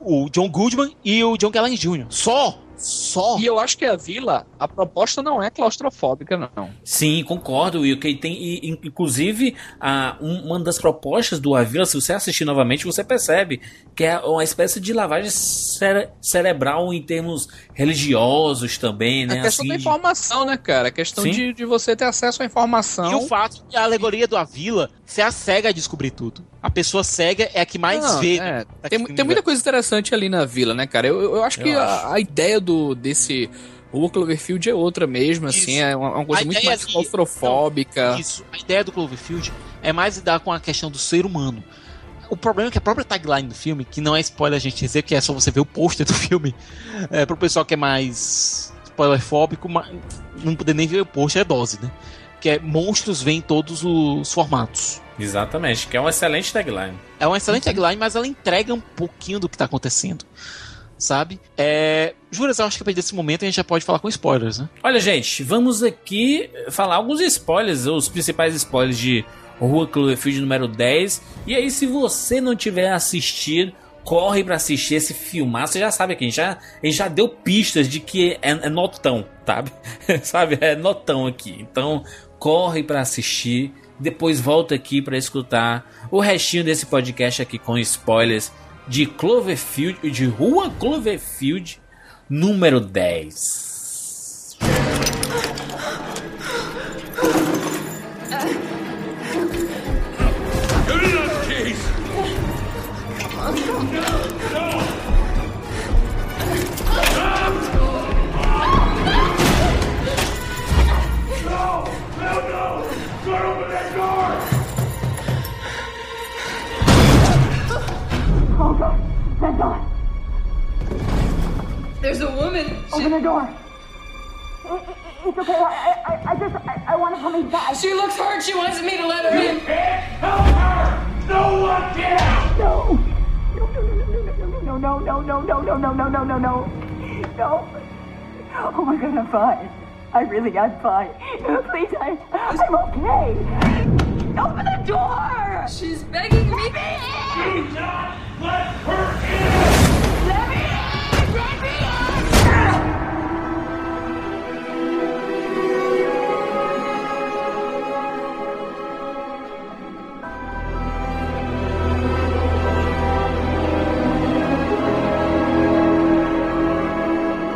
o John Goodman e o John Gallen Jr. Só! Só! E eu acho que a vila, a proposta não é claustrofóbica, não. Sim, concordo, Will. Que tem, e, in- inclusive, a, um- uma das propostas do A Vila, se você assistir novamente, você percebe que é uma espécie de lavagem cere- cerebral em termos religiosos também, né? a questão assim, da de- informação, né, cara? A questão Sim. de, de você ter acesso à informação. E o fato que a alegoria do A Vila, você é a cega a descobrir tudo. A pessoa cega é a que mais Não, vê. é, tem, tem muita coisa interessante ali na vila, né, cara? Eu, eu- eu acho que Eu a, a ideia do, desse Rua Cloverfield é outra mesmo, assim, Isso. é uma, uma coisa muito mais claustrofóbica. Isso. A ideia do Cloverfield é mais lidar com a questão do ser humano. O problema é que a própria tagline do filme, que não é spoiler a gente dizer, que é só você ver o pôster do filme, é, pro pessoal que é mais spoilerfóbico, mas não poder nem ver o pôster é dose, né? Que é monstros vêm em todos os formatos. Exatamente, que é uma excelente tagline. É uma excelente tagline, mas ela entrega um pouquinho do que tá acontecendo. Sabe? É. Juras, eu acho que a partir desse momento a gente já pode falar com spoilers, né? Olha, gente, vamos aqui falar alguns spoilers, os principais spoilers de Rua Cloverfield número 10. E aí, se você não tiver assistido, corre pra assistir esse filmar. Você já sabe que a gente já, a gente já deu pistas de que é, é notão, sabe? sabe? É notão aqui. Então, corre pra assistir. Depois volta aqui pra escutar o restinho desse podcast aqui com spoilers de Cloverfield, de Rua Cloverfield número 10. There's a woman. Open the door. It- it- It's okay. I, I, I just, I, I want to come inside. She looks hurt. She wants me to let her in. Help her. No. One can. No, no, no, no, no, no, no, no, no, no, no, no. No, no, no. Oh my God, I'm fine. I really I'm fine. Please, I, I'm okay. Open the door. She's begging me. Let me in. Let me in.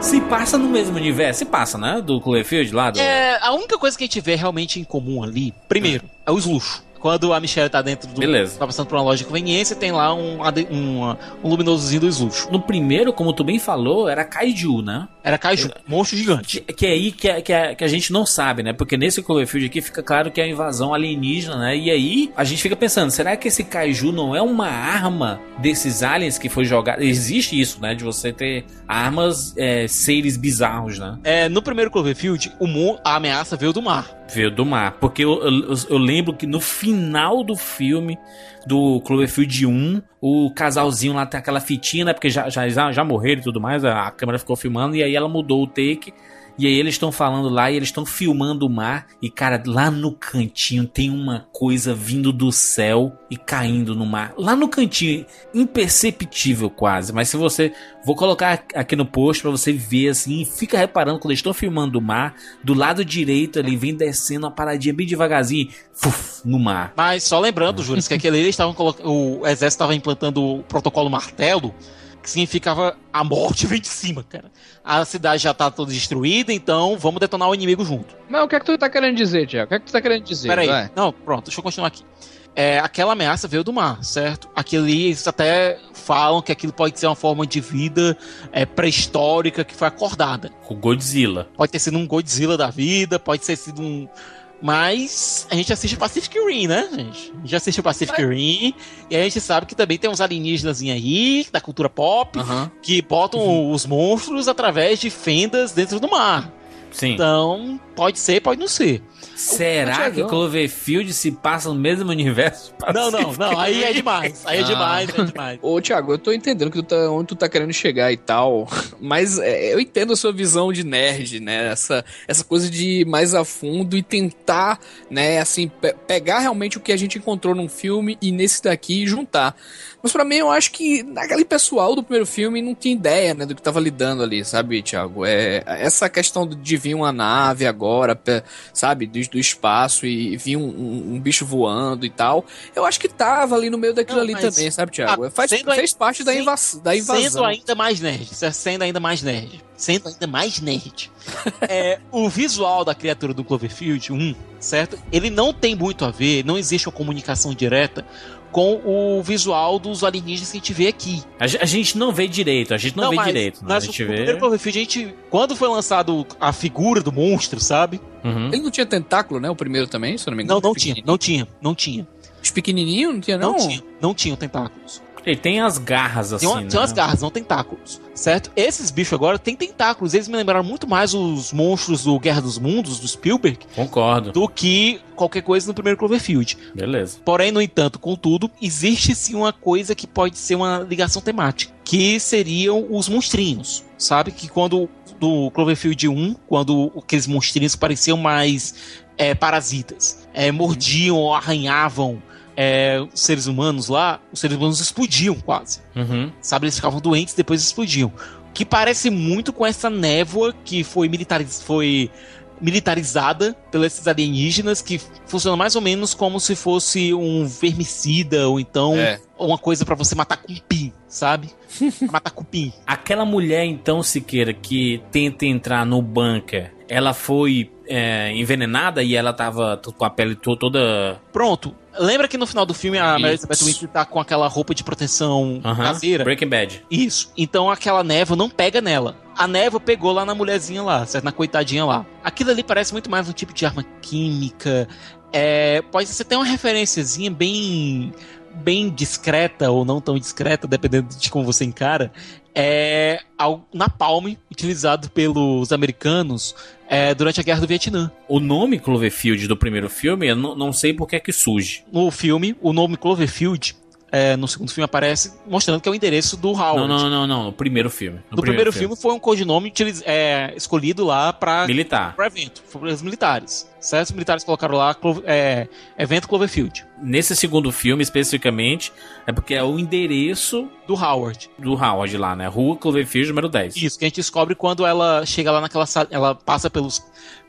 Se passa no mesmo universo, se passa, né? Do Cloverfield lá do... É, a única coisa que a gente vê realmente em comum ali, primeiro, é o esluxo. Quando a Michelle tá dentro do. Beleza. Tá passando por uma loja de conveniência, tem lá um, um, um luminosozinho do esluxo. No primeiro, como tu bem falou, era Kaiju, né? Era Kaiju, monstro gigante. Que, que é aí que, a- que, que a gente não sabe, né? Porque nesse Cloverfield aqui fica claro que é a invasão alienígena, né? E aí a gente fica pensando, será que esse Kaiju não é uma arma desses aliens que foi jogada? Existe isso, né? De você ter armas, é, seres bizarros, né? É, no primeiro Cloverfield, o mon- a ameaça veio do mar. Veio do mar. Porque eu, eu, eu lembro que no final do filme do Cloverfield 1, o casalzinho lá tem aquela fitinha, né? Porque já, já, já, morreram e tudo mais, a, a câmera ficou filmando e aí ela mudou o take. E aí eles estão falando lá e eles estão filmando o mar. E, cara, lá no cantinho tem uma coisa vindo do céu e caindo no mar. Lá no cantinho, imperceptível quase. Mas se você. Vou colocar aqui no post pra você ver assim. Fica reparando quando eles estão filmando o mar. Do lado direito ali vem descendo uma paradinha bem devagarzinho. Fuf, no mar. Mas só lembrando, Júlio, que aquele eles estavam. O exército estava implantando o protocolo martelo, que significava a morte vem de cima, cara. A cidade já tá toda destruída, então vamos detonar o inimigo junto. Mas o que é que tu tá querendo dizer, Tiago? O que é que tu tá querendo dizer? Peraí. Vai. Não, pronto, deixa eu continuar aqui. É, aquela ameaça veio do mar, certo? Aquilo ali, eles até falam que aquilo pode ser uma forma de vida é, pré-histórica que foi acordada. Com Godzilla. Pode ter sido um Godzilla da vida, pode ter sido um. Mas a gente assiste Pacific Rim, né, gente? A gente assiste o Pacific Rim e a gente sabe que também tem uns alienígenas aí, da cultura pop, que botam os monstros através de fendas dentro do mar. Sim. Então, Pode ser, pode não ser. Será que Cloverfield se passa no mesmo universo? Não, não, não. Aí é demais. Aí é demais, é demais. Ô, Thiago, eu tô entendendo que tu tá, onde tu tá querendo chegar e tal, mas é, eu entendo a sua visão de nerd, né? Essa, essa coisa de ir mais a fundo e tentar, né, assim, pe pegar realmente o que a gente encontrou num filme e nesse daqui juntar. Mas para mim, eu acho que aquele pessoal do primeiro filme não tinha ideia, né, do que tava lidando ali, sabe, Thiago? É, essa questão de vir uma nave agora, sabe, do, do espaço e vir um, um, um, bicho voando e tal, eu acho que tava ali no meio daquilo não, ali também, sabe, Thiago? A, faz, fez parte da, invas, da invasão. Sendo ainda mais nerd, sendo ainda mais nerd. Sendo ainda mais nerd. é, o visual da criatura do Cloverfield 1, certo? Ele não tem muito a ver, não existe uma comunicação direta com o visual dos alienígenas que a gente vê aqui. A, a gente não vê direito, a gente não, não vê direito. Né? a gente vê... primeiro Cloverfield, a gente, quando foi lançado a figura do monstro, sabe? Uhum. Ele não tinha tentáculo, né? O primeiro também, se eu não me engano. Não, não tinha, não tinha, não tinha. Os pequenininhos não tinha, não? Não tinha, não tinham tentáculos. Ele tem as garras assim. Tem, uma, né? tem umas garras, não tentáculos. Certo? Esses bichos agora têm tentáculos. Eles me lembraram muito mais os monstros do Guerra dos Mundos, do Spielberg. Concordo. Do que qualquer coisa no primeiro Cloverfield. Beleza. Porém, no entanto, contudo, existe sim uma coisa que pode ser uma ligação temática. Que seriam os monstrinhos. Sabe? Que quando do Cloverfield 1, quando aqueles monstrinhos pareciam mais é, parasitas, é, mordiam ou arranhavam é, os seres humanos lá, os seres humanos explodiam quase. Uhum. Sabe, eles ficavam doentes depois explodiam. Que parece muito com essa névoa que foi, militariz foi militarizada pelos alienígenas, que funciona mais ou menos como se fosse um vermicida, ou então é. uma coisa para você matar cupim, sabe? matar cupim. Aquela mulher, então, Siqueira, que tenta entrar no bunker, ela foi é, envenenada e ela tava com a pele toda. Pronto. Lembra que no final do filme a Mary Elizabeth Winstead tá com aquela roupa de proteção uh -huh. caseira? Breaking Bad. Isso. Então aquela névoa não pega nela. A névoa pegou lá na mulherzinha lá, certo? Na coitadinha lá. Aquilo ali parece muito mais um tipo de arma química. É, pode ser até uma referenciazinha bem bem discreta ou não tão discreta, dependendo de como você encara, é na Palme utilizado pelos americanos é, durante a Guerra do Vietnã. O nome Cloverfield do primeiro filme, eu não, não sei por que é que surge. No filme, o nome Cloverfield é, no segundo filme aparece mostrando que é o endereço do Howard. Não, não, não, não. No primeiro filme. No, no primeiro, primeiro filme. filme. foi um codinome é, escolhido lá para militar. Para evento, para os militares. Certo? Os militares colocaram lá é, evento Cloverfield. Nesse segundo filme, especificamente, é porque é o endereço do Howard. Do Howard lá, né? Rua Cloverfield número 10. Isso, que a gente descobre quando ela chega lá naquela sala, ela passa pelos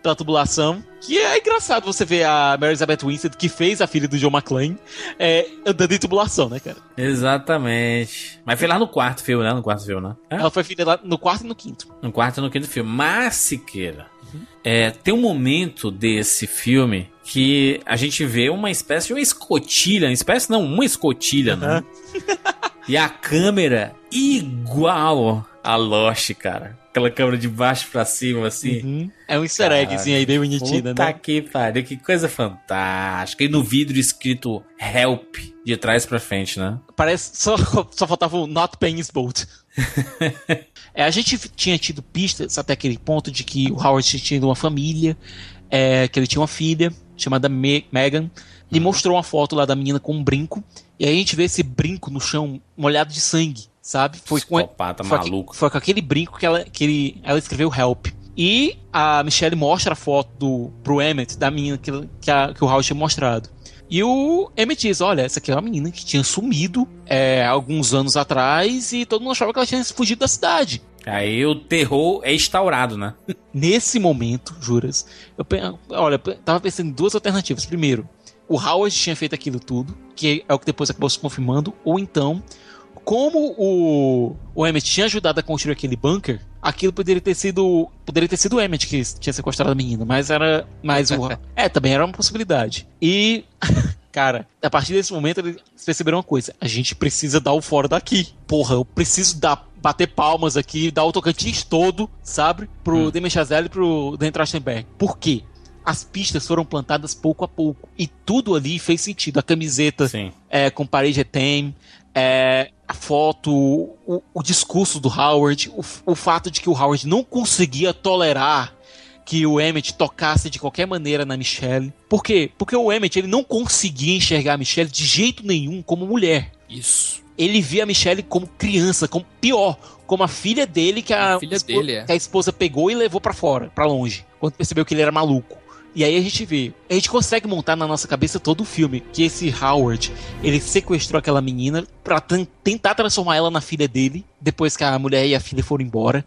pela tubulação. Que é engraçado você ver a Mary Elizabeth Winstead, que fez a filha do John McClane, é, andando em tubulação, né, cara? Exatamente. Mas foi lá no quarto filme, né? No quarto filme, né? É? Ela foi filha lá no quarto e no quinto. No quarto e no quinto filme. Mas, Siqueira, uhum. é, tem um momento desse filme que a gente vê uma espécie de uma escotilha. Uma espécie não, uma escotilha, uhum. né? e a câmera igual a Lost, cara aquela câmera de baixo pra cima, assim. Uhum. É um easter eggzinho aí, bem bonitinho, né? Tá que pariu, que coisa fantástica. E no vidro escrito Help, de trás pra frente, né? Parece, só, só faltava o Not Paying Boat. é, a gente tinha tido pistas até aquele ponto de que o Howard tinha tido uma família, é, que ele tinha uma filha chamada Me Megan, e uhum. mostrou uma foto lá da menina com um brinco, e aí a gente vê esse brinco no chão molhado de sangue sabe? Foi com, foi, maluco. foi com aquele brinco que ela, que ele, ela escreveu Help. E a Michelle mostra a foto do, pro Emmett da menina que, que, a, que o Howard tinha mostrado. E o Emmett diz: Olha, essa aqui é uma menina que tinha sumido é, alguns anos atrás e todo mundo achava que ela tinha fugido da cidade. Aí o terror é instaurado, né? Nesse momento, juras, eu olha, eu tava pensando em duas alternativas. Primeiro, o Howard tinha feito aquilo tudo, que é o que depois acabou se confirmando, ou então como o, o Emmett tinha ajudado a construir aquele bunker, aquilo poderia ter sido. Poderia ter sido o Emmett que tinha sequestrado a menina, mas era. Mas o. é, também era uma possibilidade. E. Cara, a partir desse momento eles perceberam uma coisa: a gente precisa dar o fora daqui. Porra, eu preciso dar, bater palmas aqui, dar o Tocantins todo, sabe? Pro hum. Demi Chazelle e pro Dan Trachtenberg. Por quê? as pistas foram plantadas pouco a pouco. E tudo ali fez sentido. A camiseta é, com parede etem, é, a foto, o, o discurso do Howard, o, o fato de que o Howard não conseguia tolerar que o Emmett tocasse de qualquer maneira na Michelle. Por quê? Porque o Emmett ele não conseguia enxergar a Michelle de jeito nenhum como mulher. Isso. Ele via a Michelle como criança, como pior, como a filha dele que a, A filha dele, é. que a esposa pegou e levou pra fora, pra longe, quando percebeu que ele era maluco. E aí a gente vê, a gente consegue montar na nossa cabeça todo o filme que esse Howard, ele sequestrou aquela menina ten- tentar transformar ela na filha dele, depois que a mulher e a filha foram embora.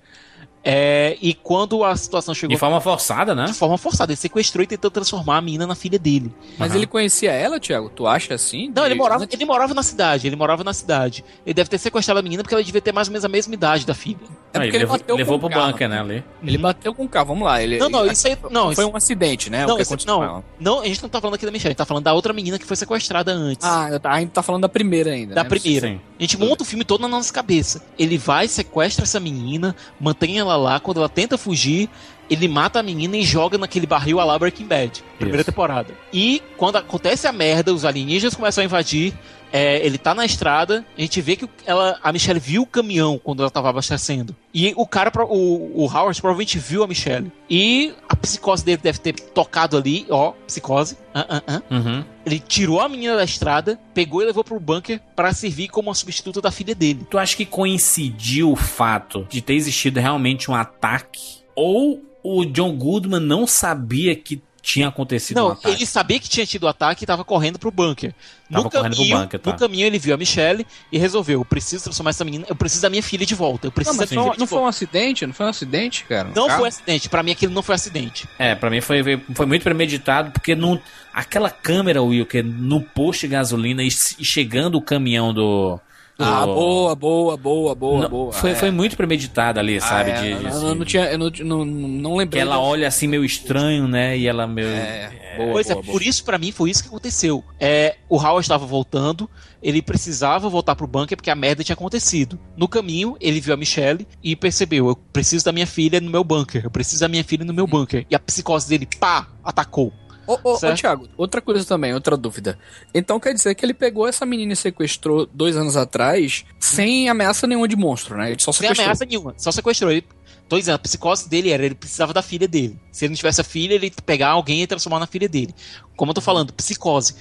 É, e quando a situação chegou De forma forçada, né? de forma forçada, ele sequestrou e tentou transformar a menina na filha dele. Mas Aham. ele conhecia ela, Thiago? Tu acha assim? Não, ele morava, ele morava na cidade, ele morava na cidade. Ele deve ter sequestrado a menina porque ela devia ter mais ou menos a mesma idade da filha. É porque ele ele levou, bateu levou com pro o carro. bunker, né, ali. Ele bateu com o carro, vamos lá. Ele, Não, não, isso aí. Não, foi isso- um acidente, né? não, o que isso- aconteceu com não, ela. não, a gente não tá falando aqui da Michelle, a gente tá falando da outra menina que foi sequestrada antes. Ah, a gente tá falando da primeira ainda. da né? primeira. Sim. A gente monta o filme todo na nossa cabeça. Ele vai, sequestra essa menina, mantém ela lá. Quando ela tenta fugir, ele mata a menina e joga naquele barril a lá Breaking Bad. Primeira Isso. temporada. E quando acontece a merda, os alienígenas começam a invadir. é, ele tá na estrada, a gente vê que ela, a Michelle viu o caminhão quando ela tava abastecendo. E o cara, o, o Howard provavelmente viu a Michelle. E a psicose dele deve ter tocado ali, ó, psicose. Ah, ah, ah. Uhum. Ele tirou a menina da estrada, pegou e levou pro bunker pra servir como uma substituta da filha dele. Tu acha que coincidiu o fato de ter existido realmente um ataque? Ou o John Goodman não sabia que tinha acontecido um Não, ataque? ele sabia que tinha tido ataque e tava correndo pro bunker. Tava no correndo pro caminho, bunker, tá. no caminho ele viu a Michelle e resolveu, eu preciso transformar essa menina, eu preciso da minha filha de volta, eu Não, preciso mas da foi, minha um- filha não de foi um volta. acidente? Não foi um acidente, cara? Não carro? foi acidente, pra mim aquilo não foi acidente. É, pra mim foi, foi muito premeditado, porque no, aquela câmera, Will, que é no posto de gasolina e, e chegando o caminhão do. Do- Ah, boa, boa, boa, boa, Não, boa. Foi, é. foi muito premeditado ali, sabe? Ah, é, de, eu, de- não- eu não tinha, eu não, não, não que lembrei. ela olha assim meio estranho, né? E ela meio. É, boa, pois boa, é, boa. por isso pra mim foi isso que aconteceu. É, o Howard estava voltando, ele precisava voltar pro bunker porque a merda tinha acontecido. No caminho, ele viu a Michelle e percebeu, eu preciso da minha filha no meu bunker, eu preciso da minha filha no meu bunker. E a psicose dele, pá, atacou. Ô, ô, ô. Thiago, outra coisa também, outra dúvida. Então quer dizer que ele pegou essa menina e sequestrou dois anos atrás sem ameaça nenhuma de monstro, né? Ele só Sem sequestrou. ameaça nenhuma, só sequestrou ele. Tô dizendo, a psicose dele era, ele precisava da filha dele. Se ele não tivesse a filha, ele ia pegar alguém e transformar na filha dele. Como eu tô falando, psicose.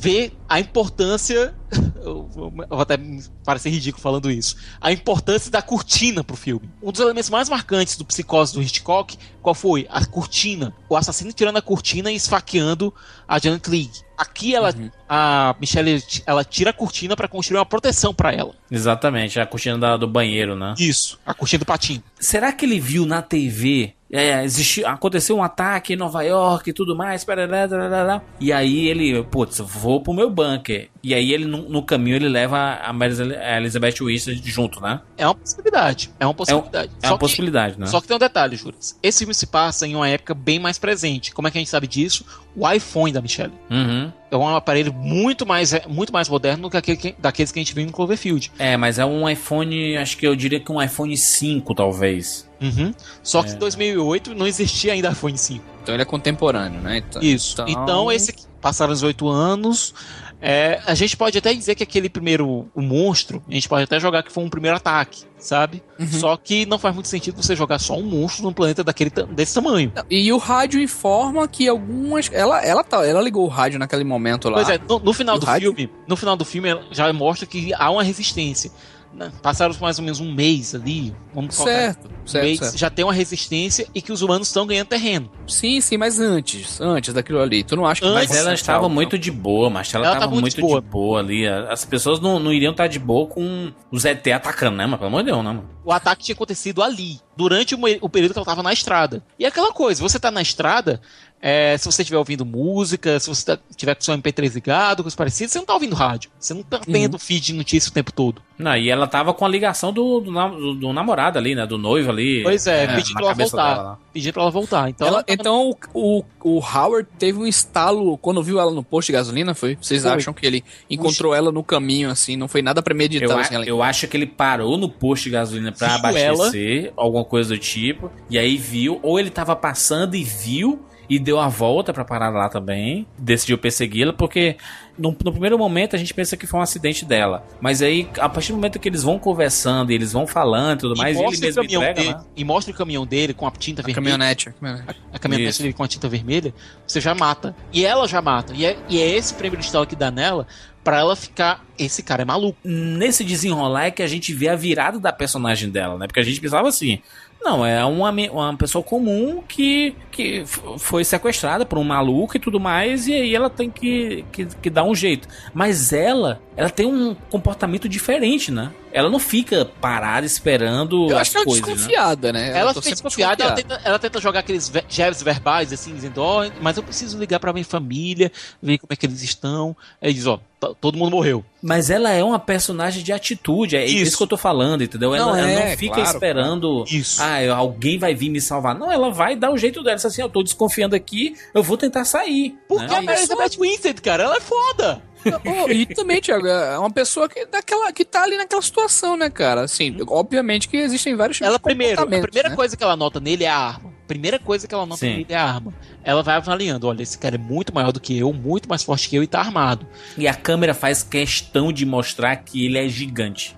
Vê a importância. Eu vou até parecer ridículo falando isso. A importância da cortina pro filme. Um dos elementos mais marcantes do psicose do Hitchcock, qual foi? A cortina. O assassino tirando a cortina e esfaqueando a Janet Leigh. Aqui ela, a Michelle, ela tira a cortina pra construir uma proteção pra ela. Exatamente, a cortina da- do banheiro, né? Isso. A cortina do patinho. Será que ele viu na TV? É, existiu, aconteceu um ataque em Nova York e tudo mais. parará, e aí ele, putz, vou pro meu bunker. E aí ele, no, no caminho, ele leva a Mary a Elizabeth Winstead junto, né? É uma possibilidade. É uma possibilidade. É Só uma que- possibilidade, né? Só que tem um detalhe, Juras. Esse filme se passa em uma época bem mais presente. Como é que a gente sabe disso? O iPhone da Michelle. Uhum. É um aparelho muito mais, muito mais moderno do que aquele que- daqueles que a gente viu no Cloverfield. É, mas é um iPhone, acho que eu diria que um iPhone 5, talvez. Uhum. Só que É. em 2008 não existia ainda iPhone 5. Então ele é contemporâneo, né? Então, Isso. Então, esse aqui, passaram os oito anos. É, a gente pode até dizer que aquele primeiro, o monstro, a gente pode até jogar que foi um primeiro ataque, sabe? Uhum. Só que não faz muito sentido você jogar só um monstro num planeta daquele, desse tamanho. E o rádio informa que algumas. Ela, ela, tá, ela ligou o rádio naquele momento lá. Pois é, no, no final do rádio? filme, no final do filme já mostra que há uma resistência. Né? Passaram mais ou menos um mês ali, vamos colocar, Certo, um certo, mês, certo. já tem uma resistência e que os humanos estão ganhando terreno. Sim, sim, mas antes, antes daquilo ali. Tu não acha que Antes- Mas ela estava muito de boa, mas ela, estava tava muito, muito de, boa. ali. As pessoas não, não iriam estar de boa com os ET atacando, né? Mas pelo amor de Deus, né, mano? O ataque tinha acontecido ali, durante o, o período que ela estava na estrada. E é aquela coisa, você tá na estrada, é, se você estiver ouvindo música, se você tá- tiver com seu MP3 ligado, coisa parecida, você não tá ouvindo rádio. Você não tá tendo feed de notícia o tempo todo. Não, e ela tava com a ligação do, do, do- do namorado ali, né? Do noivo ali. Pois é, na pedindo pra ela voltar. Pedindo pra ela voltar. Então, Ela- ela tava- então o, o, o Howard teve um estalo quando viu ela no posto de gasolina, foi? Vocês Foi. acham que ele encontrou ela no caminho, assim, não foi nada Eu, premeditado? a- assim, ela- eu acho que ele parou no posto de gasolina pra Viu abastecer, alguma coisa do tipo, e aí viu, ou ele tava passando e viu, e deu a volta pra parar lá também. Decidiu persegui-la, porque no, no primeiro momento a gente pensa que foi um acidente dela. Mas aí, a partir do momento que eles vão conversando e eles vão falando e tudo mais, e ele mesmo caminhão entrega, dele, né? e mostra o caminhão dele com a tinta A vermelha. caminhonete. a caminhonete. A caminhonete Isso. dele com a tinta vermelha, você já mata. E ela já mata. E é, e é esse prêmio de que dá nela pra ela ficar. Esse cara é maluco. Nesse desenrolar é que a gente vê a virada da personagem dela, né? Porque a gente pensava assim. Não, é uma, uma pessoa comum que, que foi sequestrada por um maluco e tudo mais, e aí ela tem que, que, que dar um jeito. Mas ela, ela tem um comportamento diferente, né? Ela não fica parada esperando Eu as acho que ela é coisas, né? desconfiada, né? ela fica desconfiada, ela tenta, ela tenta jogar aqueles gestos verbais, assim, dizendo, ó, mas eu preciso ligar pra minha família, ver como é que eles estão. Aí diz, ó, t- todo mundo morreu. Mas ela é uma personagem de atitude, é isso, Isso. que eu tô falando, entendeu? Ela Não, ela não, é, fica claro, esperando, Isso. ah, alguém vai vir me salvar. Não, ela vai dar o jeito dela. Assim, eu tô desconfiando aqui, eu vou tentar sair. Porque né? a Mary Elizabeth Winstead, cara, ela é foda. Oh, e também, Thiago, é uma pessoa que, daquela, que tá ali naquela situação, né, cara? Assim, obviamente que existem vários tipos Ela de primeiro, a primeira né? coisa que ela nota nele é a arma. Primeira coisa que ela nota Sim. nele é a arma. Ela vai avaliando, olha, esse cara é muito maior do que eu, muito mais forte que eu e tá armado. E a câmera faz questão de mostrar que ele é gigante.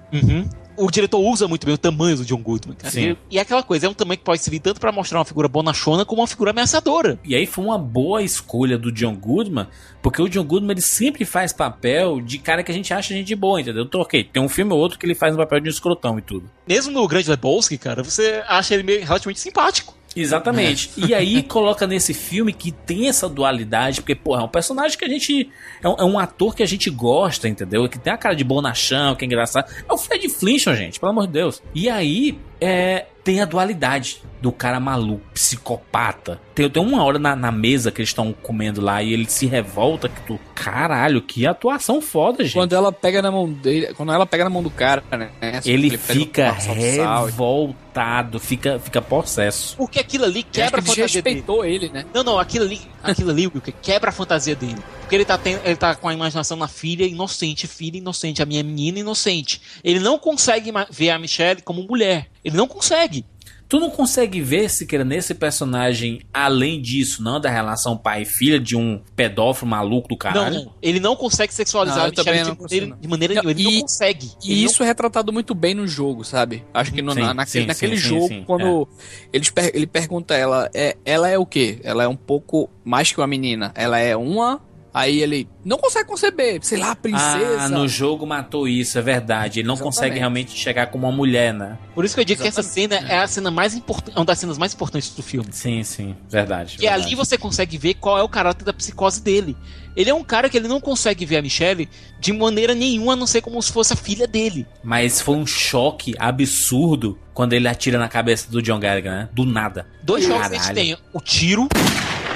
O diretor usa muito bem o tamanho do John Goodman, cara. Sim. E, e é aquela coisa, é um tamanho que pode servir tanto pra mostrar uma figura bonachona como uma figura ameaçadora. E aí foi uma boa escolha do John Goodman, porque o John Goodman ele sempre faz papel de cara que a gente acha gente boa, entendeu? Então, ok, tem um filme ou outro que ele faz um papel de um escrotão e tudo. Mesmo no Grande Lebowski, cara, você acha ele meio relativamente simpático. Exatamente. E aí coloca nesse filme que tem essa dualidade, porque, porra, é um personagem que a gente. É um, é um ator que a gente gosta, entendeu? Que tem a cara de bonachão, que é engraçado. É o Fred Flintstone, gente, pelo amor de Deus. E aí, é, tem a dualidade do cara maluco, psicopata. Tem, tem uma hora na, na mesa que eles estão comendo lá e ele se revolta que tu. Caralho, que atuação foda, gente. Quando ela pega na mão dele, quando ela pega na mão do cara, né? ele pega fica revoltado, fica, fica possesso. Porque aquilo ali quebra a ele fantasia dele. desrespeitou ele, né? Não, não, aquilo ali, aquilo ali, que quebra a fantasia dele. Porque ele tá, tendo, ele tá com a imaginação na filha inocente, filha inocente, a minha menina inocente. Ele não consegue ver a Michelle como mulher. Ele não consegue. Tu não consegue ver, Siqueira, nesse personagem, além disso, não da relação pai e filha, de um pedófilo maluco do caralho? Não, não. Ele não consegue sexualizar Não, a Michelle de não consigo, maneira, não. de maneira Não, nenhuma. Ele e- não consegue. E Ele isso é retratado muito bem no jogo, sabe? Acho que no- Sim, na- naquele, sim, naquele sim, jogo, sim, quando eles per- ele pergunta a ela, é, ela é o quê? Ela é um pouco mais que uma menina. Ela é uma. Aí ele não consegue conceber, sei lá, princesa. Ah, no jogo matou isso, é verdade. Ele não Exatamente. consegue realmente chegar como uma mulher, né? Por isso que eu digo que essa cena Exatamente. é a cena mais importante, é uma das cenas mais importantes do filme. Sim, sim, verdade. E verdade. ali você consegue ver qual é o caráter da psicose dele. Ele é um cara que ele não consegue ver a Michelle de maneira nenhuma, a não ser como se fosse a filha dele. Mas foi um choque absurdo quando ele atira na cabeça do John Gallagher, né? Do nada. Dois jogos que a gente Caralho. tem o tiro,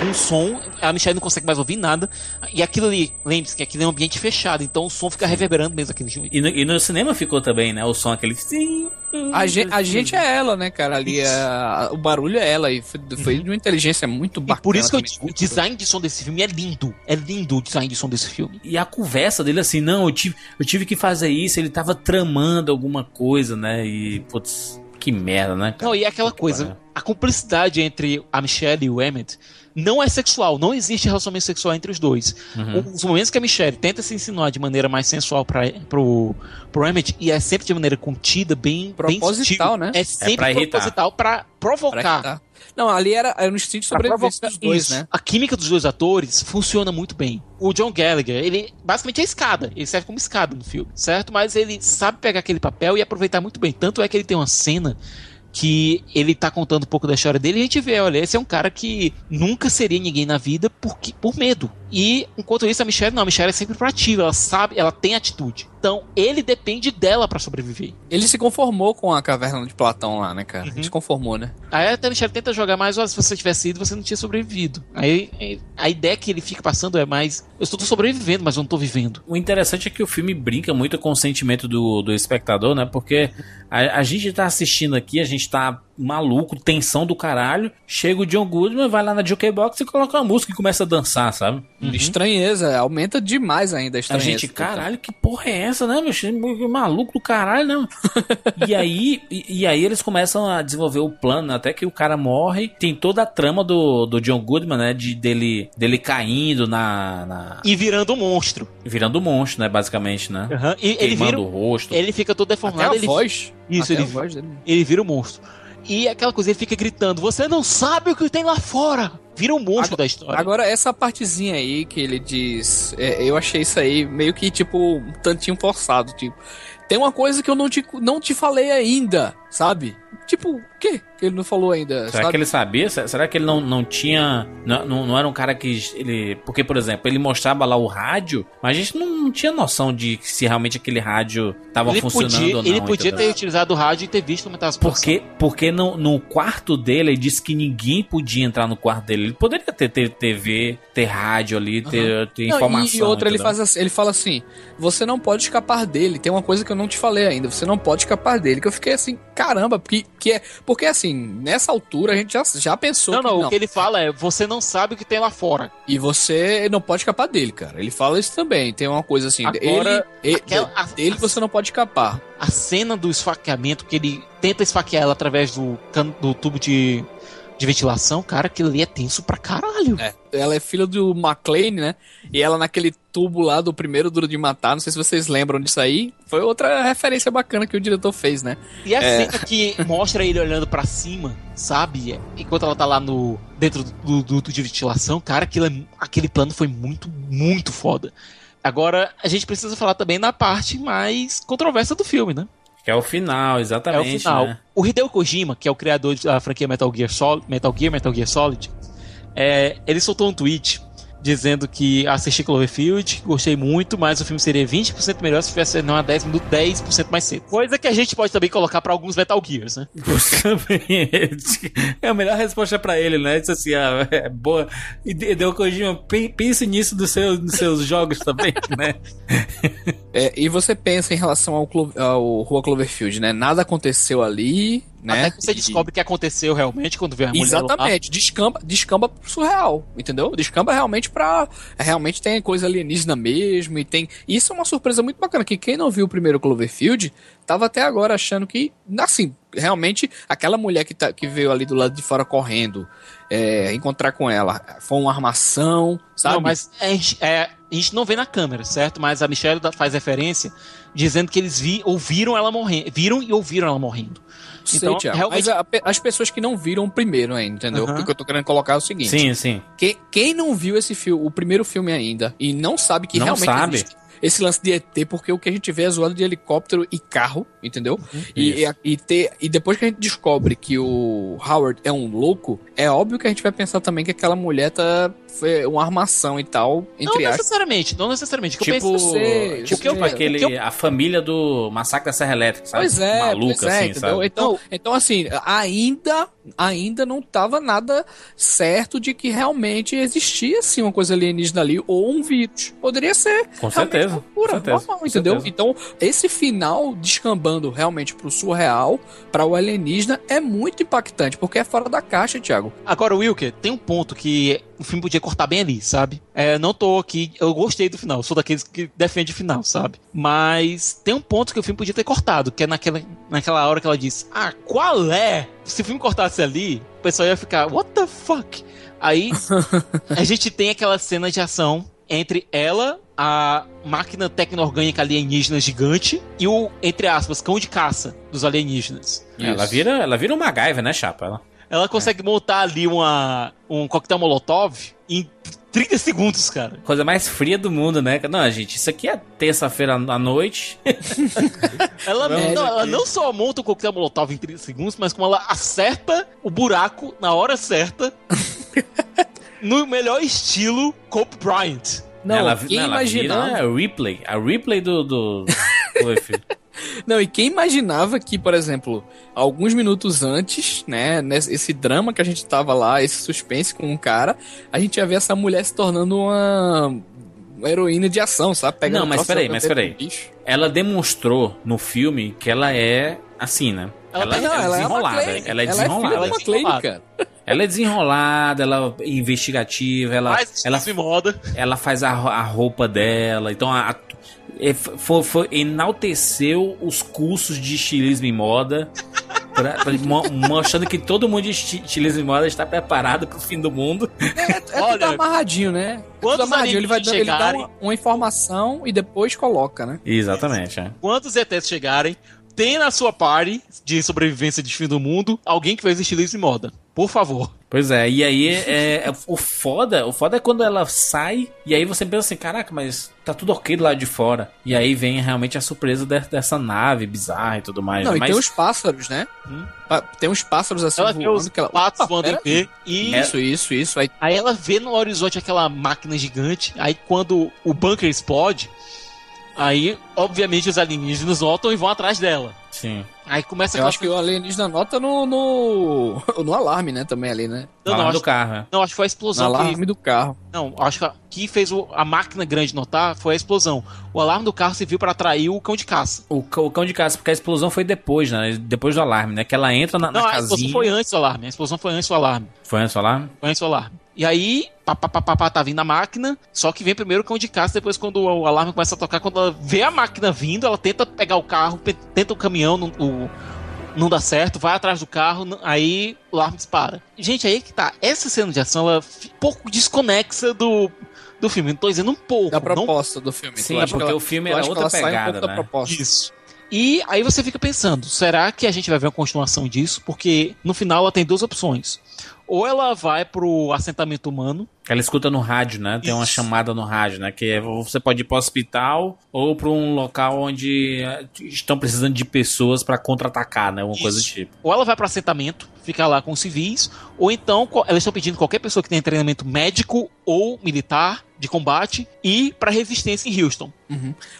um som, a Michelle não consegue mais ouvir nada. E aquilo ali, lembre-se que aquilo é um ambiente fechado, então o som fica reverberando mesmo aquele E no, e no cinema ficou também, né? O som aquele. Sim. A gente, a gente é ela, né, cara? Ali é, a- o barulho é ela. E foi, foi de uma inteligência muito E bacana. por isso que eu digo, o design de som desse filme é lindo. É lindo o design de som desse filme. E a conversa dele assim, não, eu tive, eu tive que fazer isso, ele tava tramando alguma coisa, né? E, putz, que merda, né? cara? Não, e é aquela coisa, pariu. a cumplicidade entre a Michelle e o Emmett não é sexual, não existe relacionamento sexual entre os dois. Uhum. Os momentos que a Michelle tenta se insinuar de maneira mais sensual pra, pro, pro Emmett, e é sempre de maneira contida, bem bem Proposital, sutil, né? É sempre pra irritar. proposital pra Pra provocar. irritar. Não, ali era, era no instinto de Pra sobrevivência dos dois, isso. né? A química dos dois atores funciona muito bem. O John Gallagher, ele basicamente é escada. Ele serve como escada no filme, certo? Mas ele sabe pegar aquele papel e aproveitar muito bem. Tanto é que ele tem uma cena que ele tá contando um pouco da história dele e a gente vê, olha, esse é um cara que nunca seria ninguém na vida por, por medo. E enquanto isso, a Michelle não, a Michelle é sempre proativa, ela sabe, ela tem atitude. Então, ele depende dela pra sobreviver. Ele se conformou com a caverna de Platão lá, né, cara? Uhum. Ele se conformou, né? Aí a Michelle tenta jogar mais, olha, se você tivesse ido, você não tinha sobrevivido. Aí aí, a ideia que ele fica passando é mais, eu estou sobrevivendo, mas eu não tô vivendo. O interessante é que o filme brinca muito com o sentimento do, do espectador, né? Porque a, a gente tá assistindo aqui, a gente tá maluco, tensão do caralho. Chega o John Goodman, vai lá na jukebox e coloca uma música e começa a dançar, sabe? Estranheza, aumenta demais ainda a A estranheza. gente, caralho, que porra é essa, né, meu? Maluco do caralho, né? e aí, e, e aí eles começam a desenvolver o plano, até que o cara morre. Tem toda a trama do, do John Goodman, né? De dele, dele caindo na, na- E virando um monstro. virando monstro, né? Basicamente, né? Aham. E ele Queimando vira. o rosto. Ele fica todo Até deformado. a ele... voz. Isso, até ele- a voz dele. ele vira um monstro. E aquela coisa, ele fica gritando: Você não sabe o que tem lá fora! Vira um monstro da história. Agora, essa partezinha aí que ele diz, é, eu achei isso aí meio que, tipo, um tantinho forçado, tipo. Tem uma coisa que eu não te, não te falei ainda, sabe? Tipo, o quê que ele não falou ainda, Será sabe? que ele sabia? Se- Será que ele não, não tinha. Não, não, era um cara que. ele Porque, por exemplo, ele mostrava lá o rádio, mas a gente não, não tinha noção de se realmente aquele rádio tava ele funcionando podia, ou não. ele podia ter entendeu? utilizado o rádio e ter visto como estava a situação. Porque, porque no, no quarto dele, ele disse que ninguém podia entrar no quarto dele. Ele poderia ter, ter TV, ter rádio ali, ter, ter Não, informação. e outra, ele, faz assim, ele fala assim: você não pode escapar dele. Tem uma coisa que eu não te falei ainda, você não pode escapar dele. Que eu fiquei assim, caramba, porque, que é, porque assim, nessa altura a gente já, já pensou Não, que não, o que ele fala é: Você não sabe o que tem lá fora. E você não pode escapar dele, cara. Ele fala isso também. Tem uma coisa assim, Agora, ele, aquela- ele, a- dele você não pode escapar. A cena do esfaqueamento, que ele tenta esfaquear ela através do, do tubo de, de ventilação, cara, aquilo ali é tenso pra caralho. É, ela é filha do McLean, né? E ela naquele tubo lá do primeiro Duro de Matar, não sei se vocês lembram disso aí. Foi outra referência bacana que o diretor fez, né? E a É. cena que mostra ele olhando pra cima, sabe? Enquanto ela tá lá no dentro do duto de ventilação, cara, aquilo é- aquele plano foi muito, muito foda. Agora, a gente precisa falar também na parte mais controversa do filme, né? Que é o final, É o exatamente. final. né? O Hideo Kojima, que é o criador da franquia Metal Gear Solid, Metal Gear, Metal Gear Solid, é, ele soltou um tweet dizendo que assisti Cloverfield, gostei muito, mas o filme seria 20% melhor se tivesse não a 10 minutos 10% mais cedo. Coisa que a gente pode também colocar pra alguns Metal Gears, né? é a melhor resposta pra ele, né? Disse assim, ah, é boa. E de- deu Kojima, pe- pense nisso dos seus, nos seus jogos também, né? É, e você pensa em relação ao, Clo ao Rua Cloverfield, né? Nada aconteceu ali, né? Até que você descobre o que aconteceu realmente quando vê a mulher lá. Exatamente, descamba, descamba pro surreal, entendeu? Descamba realmente pra. Realmente tem coisa alienígena mesmo, e tem. Isso é uma surpresa muito bacana, que quem não viu o primeiro Cloverfield tava até agora achando que. Assim, realmente, aquela mulher que, tá, que veio ali do lado de fora correndo, é, encontrar com ela, foi uma armação, sabe? Não, mas a gente, é, a gente não vê na câmera, certo? Mas a Michelle faz referência dizendo que eles vi, ouviram ela morrendo. Viram e ouviram ela morrendo. Sei, Então, Thiago, realmente- Mas a- as pessoas que não viram o primeiro ainda, entendeu? Porque o que eu tô querendo colocar é o seguinte. Sim, sim. Quem, quem não viu esse filme, o primeiro filme ainda, e não sabe que Não realmente sabe. existe esse lance de ET, porque o que a gente vê é zoado de helicóptero e carro, entendeu? E, e, a- e ter, e depois que a gente descobre que o Howard é um louco, é óbvio que a gente vai pensar também que aquela mulher tá foi uma armação e tal, Não entre aspas. necessariamente, não necessariamente. Que eu Tipo, penso, sei, tipo eu sei. aquele, o que eu- a família do Massacre da Serra Elétrica, sabe? Pois é, Maluca, pois é, assim, entendeu? sabe? Então, então, assim, ainda, ainda não tava nada certo de que realmente existia, assim, uma coisa alienígena ali, ou um vírus. Poderia ser. Com certeza, loucura, com certeza, normal, com entendeu? certeza. Então, esse final descambando realmente pro surreal, para o alienígena, é muito impactante, porque é fora da caixa, Thiago. Agora, Wilker, tem um ponto que o filme podia cortar bem ali, sabe? É, não tô aqui, eu gostei do final, sou daqueles que defende o final, sabe? Mas tem um ponto que o filme podia ter cortado, que é naquela, naquela hora que ela diz: Ah, qual é? Se o filme cortasse ali, o pessoal ia ficar, what the fuck? Aí a gente tem aquela cena de ação entre ela, a máquina tecno-orgânica alienígena gigante e o, entre aspas, cão de caça dos alienígenas. Ela vira, ela vira uma MacGyver, né, chapa? Ela... Ela consegue montar ali uma, um coquetel molotov em 30 segundos, cara. Coisa mais fria do mundo, né? Não, gente, isso aqui é terça-feira à noite. Ela, Vamos não, ela não só monta o coquetel molotov em 30 segundos, mas como ela acerta o buraco na hora certa, no melhor estilo Cope Bryant. Não, ela, quem não, ela imaginava? vira a Ripley. A Ripley do... do... Não, e quem imaginava que, por exemplo, alguns minutos antes, né, nesse esse drama que a gente tava lá, esse suspense com um cara, a gente ia ver essa mulher se tornando uma, uma heroína de ação, sabe? Pegando Não, mas peraí, mas peraí. ela demonstrou no filme que ela é assim, né? Ela, Não, é ela é uma desenrolada. Ela é Ela é filha desenrolada. de uma Clay, cara. Ela é desenrolada, ela é investigativa, ela, Faz ela, moda. ela faz a, a roupa dela. Então, a, a- é, foi, foi- enalteceu os cursos de estilismo e moda, pra- pra- mo- mostrando que todo mundo de esti- estilismo e moda está preparado pro fim do mundo. É, é tudo Olha, amarradinho, né? É tudo quantos amarradinho. Ele vai dando, ele dá chegarem- uma, uma informação e depois coloca, né? Exatamente, é. Quantos ETs chegarem, tem na sua party de sobrevivência de fim do mundo alguém que fez estilismo e moda. Por favor. Pois é, e aí é, é- o foda, o foda é quando ela sai e aí você pensa assim, caraca, mas tá tudo ok do lado de fora. E aí vem realmente a surpresa de- dessa nave bizarra e tudo mais. Não, né? e mas tem os pássaros, né? Hum. Tem uns pássaros assim Ela vê voando os que ela... patos voando em pera pé e Isso, isso, isso. Aí Aí ela vê no horizonte aquela máquina gigante. Aí quando o bunker explode, aí obviamente os alienígenas notam e vão atrás dela. Sim. Aí começa eu acho que o alienígena nota no, no, no alarme, né? Também ali, né? Não, Não, não, do acho, carro, é. não, acho que foi a No explosão. que- alarme do carro. Não, acho que a- que fez o- a máquina grande notar foi a explosão. O alarme do carro serviu para atrair o cão de caça. O, o cão de caça, porque a explosão foi depois, né? Depois do alarme, né? Que ela entra na, na não, a explosão casinha. foi antes do alarme. A explosão foi antes do alarme. Foi antes do alarme? Foi antes do alarme. E aí, pá, pá, pá, pá, pá, tá vindo a máquina, só que vem primeiro o cão de caça, depois quando o alarme começa a tocar, quando ela vê a máquina vindo, ela tenta pegar o carro, tenta o caminhão, não, o- não dá certo, vai atrás do carro, aí o alarme dispara. Gente, aí é que tá. Essa cena de ação, ela é um pouco desconexa do, do filme. Não tô dizendo um pouco. Da não proposta do filme. Sim, acha porque que ela- o filme era que outra um pegada, da né? proposta. Isso. E aí você fica pensando, será que a gente vai ver uma continuação disso? Porque no final ela tem duas opções. Ou ela vai pro assentamento humano, Ela escuta no rádio, né? Tem uma Isso. chamada no rádio, né? Que é, você pode ir para o hospital ou para um local onde eh, estão precisando de pessoas para contra-atacar, né? Uma coisa do Isso. tipo. ou ela vai para assentamento, fica lá com os civis, ou então elas estão pedindo qualquer pessoa que tenha treinamento médico ou militar de combate ir para resistência em Houston.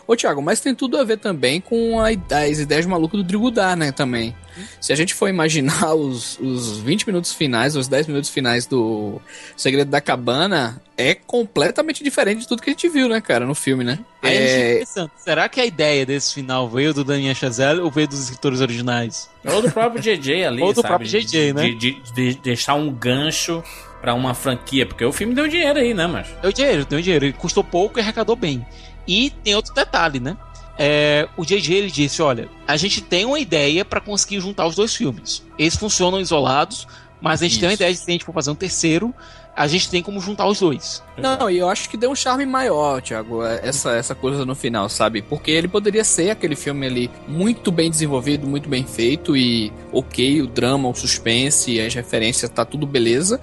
Ô, Thiago, mas tem tudo a ver também com a as ideias malucas do Drigudar, né, também. Se a gente for imaginar os, os 20 minutos finais, os 10 minutos finais do Segredo da Cabana, é completamente diferente de tudo que a gente viu, né, cara, no filme, né? Aí É, fica pensando, será que a ideia desse final veio do Daniel Chazelle ou veio dos escritores originais? Ou do próprio JJ ali, Ou do sabe? próprio JJ, de, né? De, de- de deixar um gancho para uma franquia, porque o filme deu dinheiro aí, né, mas Deu dinheiro, deu dinheiro. Ele custou pouco e arrecadou bem. E tem outro detalhe, né? É, o JJ ele disse: olha, a gente tem uma ideia para conseguir juntar os dois filmes. Eles funcionam isolados, mas a gente tem uma Isso. ideia de se a gente for fazer um terceiro, a gente tem como juntar os dois. Não, e eu acho que deu um charme maior, Thiago, essa, essa coisa no final, sabe? Porque ele poderia ser aquele filme ali muito bem desenvolvido, muito bem feito e ok, o drama, o suspense, as referências, tá tudo beleza.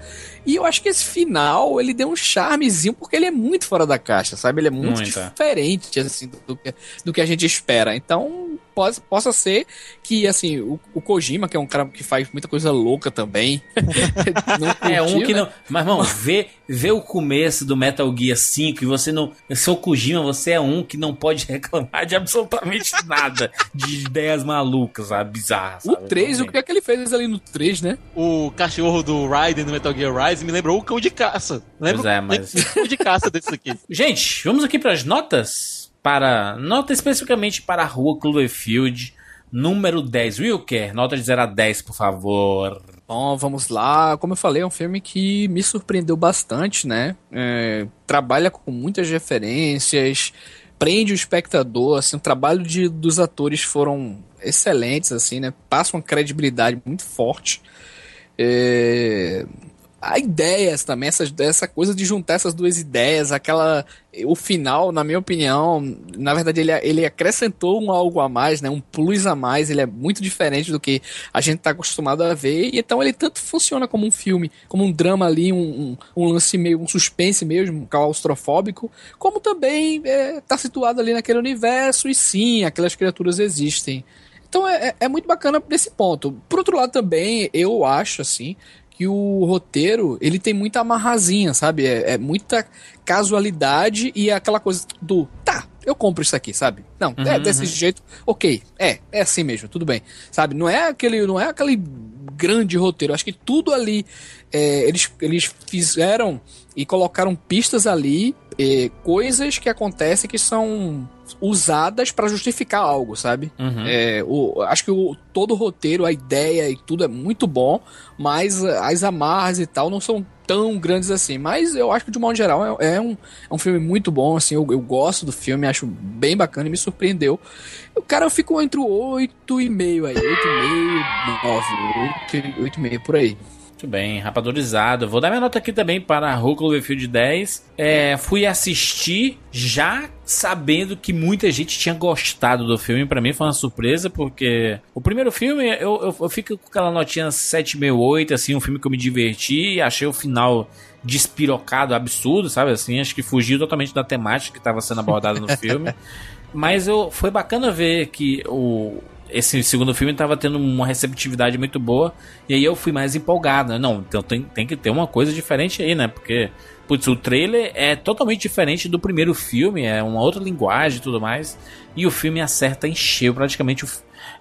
E eu acho que esse final, ele deu um charmezinho porque ele é muito fora da caixa, sabe? Ele é muito Muito, é. diferente, assim, do que, do que a gente espera. Então, pode, possa ser que, assim, o, o Kojima, que é um cara que faz muita coisa louca também, não É um curtiu, que né? não. Mas, irmão, vê, vê o começo do Metal Gear 5 e você não. Seu Kojima, você é um que não pode reclamar de absolutamente nada. de ideias malucas, sabe? Bizarras. O sabe? 3, o que é que ele fez ali no 3, né? O cachorro do Raiden no Metal Gear Rise me lembrou o cão de caça. Lembra Pois é, mas- o cão de caça desse aqui. Gente, vamos aqui para as notas. Para. Nota especificamente para a rua Cloverfield, número 10. Wilker, nota de 0 a 10, por favor. Bom, vamos lá. Como eu falei, é um filme que me surpreendeu bastante, né? É, trabalha com muitas referências, prende o espectador, assim, o trabalho de, dos atores foram excelentes, assim, né? Passa uma credibilidade muito forte. É, ideias também, essa, essa coisa de juntar essas duas ideias, aquela. O final, na minha opinião, na verdade, ele, ele acrescentou um algo a mais, né? Um plus a mais, ele é muito diferente do que a gente tá acostumado a ver. E então ele tanto funciona como um filme, como um drama ali, um, um, um lance meio, um suspense mesmo, claustrofóbico, como também é, tá situado ali naquele universo, e sim, aquelas criaturas existem. Então é, é- é muito bacana nesse ponto. Por outro lado, também, eu acho, assim, que o roteiro, ele tem muita amarrazinha, sabe? É, é muita casualidade e é aquela coisa do, tá, eu compro isso aqui, sabe? Não, é Uhum, desse uhum. jeito, ok, é, é assim mesmo, tudo bem, sabe? Não é aquele, não é aquele grande roteiro, acho que tudo ali, é, eles, eles fizeram e colocaram pistas ali é, coisas que acontecem que são usadas pra justificar algo, sabe? Uhum. É, o, acho que o, todo o roteiro, a ideia e tudo é muito bom, mas as amarras e tal não são tão grandes assim. Mas eu acho que, de modo geral, é, é um, é um filme muito bom, assim, eu, eu gosto do filme, acho bem bacana e me surpreendeu. O cara eu fico entre o 8,5 aí, 8,5, 9, 8, 8,5 por aí. Muito bem, rapadorizado. Vou dar minha nota aqui também para Hulk Cloverfield 10. É, fui assistir já sabendo que muita gente tinha gostado do filme. Para mim foi uma surpresa, porque o primeiro filme eu, eu, eu fico com aquela notinha 768, assim, um filme que eu me diverti e achei o final despirocado, absurdo, sabe? Assim, acho que fugiu totalmente da temática que estava sendo abordada no filme. Mas eu, foi bacana ver que o, esse segundo filme estava tendo uma receptividade muito boa. E aí eu fui mais empolgado. Né? Não, então tem, tem que ter uma coisa diferente aí, né? Porque, putz, o trailer é totalmente diferente do primeiro filme, é uma outra linguagem e tudo mais. E o filme acerta em cheio praticamente o,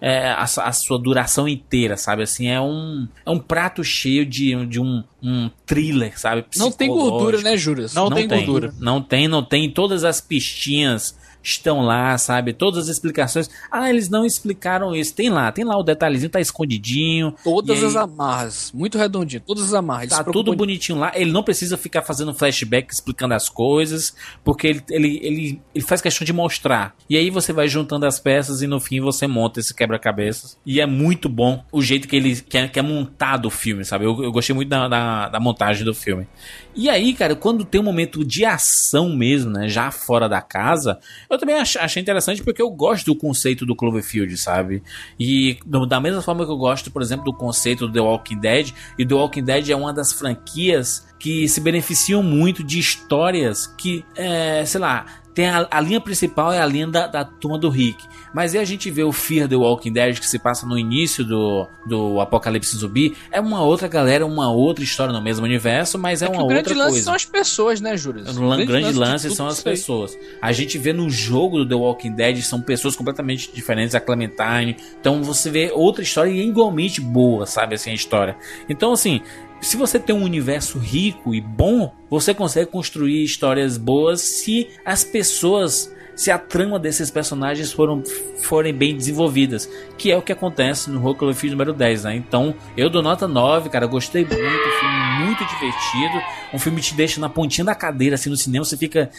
é, a, a, sua duração inteira, sabe? Assim, é um, é um prato cheio de, de um, um thriller, sabe? Não tem gordura, né, Juras? Não, não tem, tem gordura. Não tem, não tem. Todas as pistinhas estão lá, sabe? Todas as explicações. Ah, eles não explicaram isso. Tem lá, tem lá o detalhezinho, tá escondidinho. Todas as amarras, muito redondinho, todas as amarras. Tá tudo bonitinho lá. Ele não precisa ficar fazendo flashback explicando as coisas, porque ele, ele, ele, ele faz questão de mostrar. E aí você vai juntando as peças e no fim você monta esse quebra-cabeças. E é muito bom o jeito que ele que é, que é montado o filme, sabe? Eu, eu gostei muito da, da, da montagem do filme. E aí, cara, quando tem um momento de ação mesmo, né? Já fora da casa, eu também achei interessante porque eu gosto do conceito do Cloverfield, sabe? E da mesma forma que eu gosto, por exemplo, do conceito do The Walking Dead, e The Walking Dead é uma das franquias que se beneficiam muito de histórias que, é, sei lá, tem a, a, linha principal é a linha da, da turma do Rick. Mas aí a gente vê o Fear the Walking Dead que se passa no início do, do Apocalipse Zumbi. É uma outra galera, uma outra história no mesmo universo, mas é, é uma outra coisa. O grande lance são as pessoas, né, Júlio? O, grande, grande lance, lance são as pessoas. A gente vê no jogo do The Walking Dead são pessoas completamente diferentes, a Clementine. Então você vê outra história e é igualmente boa, sabe, assim, a história. Então, assim, se você tem um universo rico e bom, você consegue construir histórias boas se as pessoas, se a trama desses personagens foram, forem bem desenvolvidas, que é o que acontece no Rock Field número 10, né? Então, eu dou nota 9, cara, gostei muito, filme muito divertido, um filme que te deixa na pontinha da cadeira, assim, no cinema, você fica,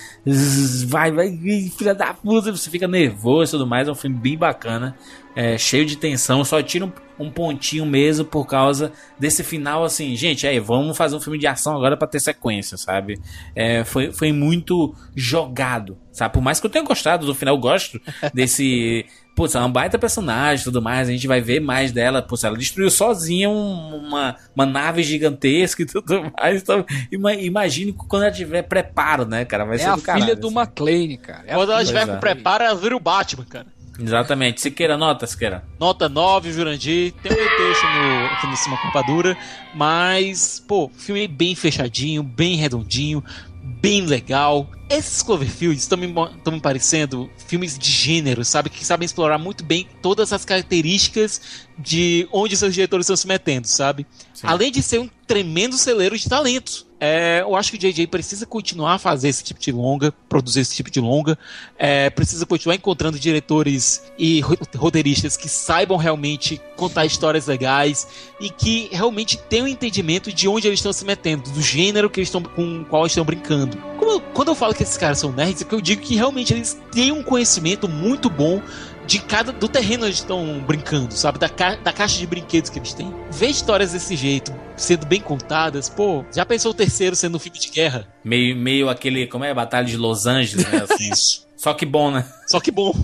vai, vai, filha da puta, você fica nervoso e tudo mais, é um filme bem bacana, é, cheio de tensão, só tira um, um, pontinho mesmo por causa desse final, assim, gente, aí, vamos fazer um filme de ação agora para ter sequência, sabe? É, foi, foi muito jogado, sabe? Por mais que eu tenha gostado do final, eu gosto desse putz, é uma baita personagem e tudo mais, a gente vai ver mais dela, putz, ela destruiu sozinha um, uma, uma nave gigantesca e tudo mais, então imagine quando ela tiver preparo, né, cara, vai é ser do a caralho, filha do assim. McLean, cara. É quando ela tiver com preparo, ela vira o Batman, cara. Exatamente. Siqueira, nota, Siqueira. Nota 9, Jurandir. Tem um texto no, aqui no cima com Padura, mas, pô, filme bem fechadinho, bem redondinho, bem legal. Esses Cloverfields estão me, me parecendo filmes de gênero, sabe? Que sabem explorar muito bem todas as características de onde seus diretores estão se metendo, sabe? Sim. Além de ser um tremendo celeiro de talentos. É, eu acho que o JJ precisa continuar a fazer esse tipo de longa, produzir esse tipo de longa, é, precisa continuar encontrando diretores e roteiristas que saibam realmente contar histórias legais e que realmente tenham um entendimento de onde eles estão se metendo, do gênero que eles estão, com o qual eles estão brincando. Quando eu falo que esses caras são nerds, é que eu digo que realmente eles têm um conhecimento muito bom de cada do terreno eles estão brincando, sabe? Da, ca, da caixa de brinquedos que eles têm. Ver histórias desse jeito, sendo bem contadas, pô, já pensou o terceiro sendo um filme de guerra? Meio, meio aquele, como é, Batalha de Los Angeles, né? Assim. Só que bom, né? Só que bom.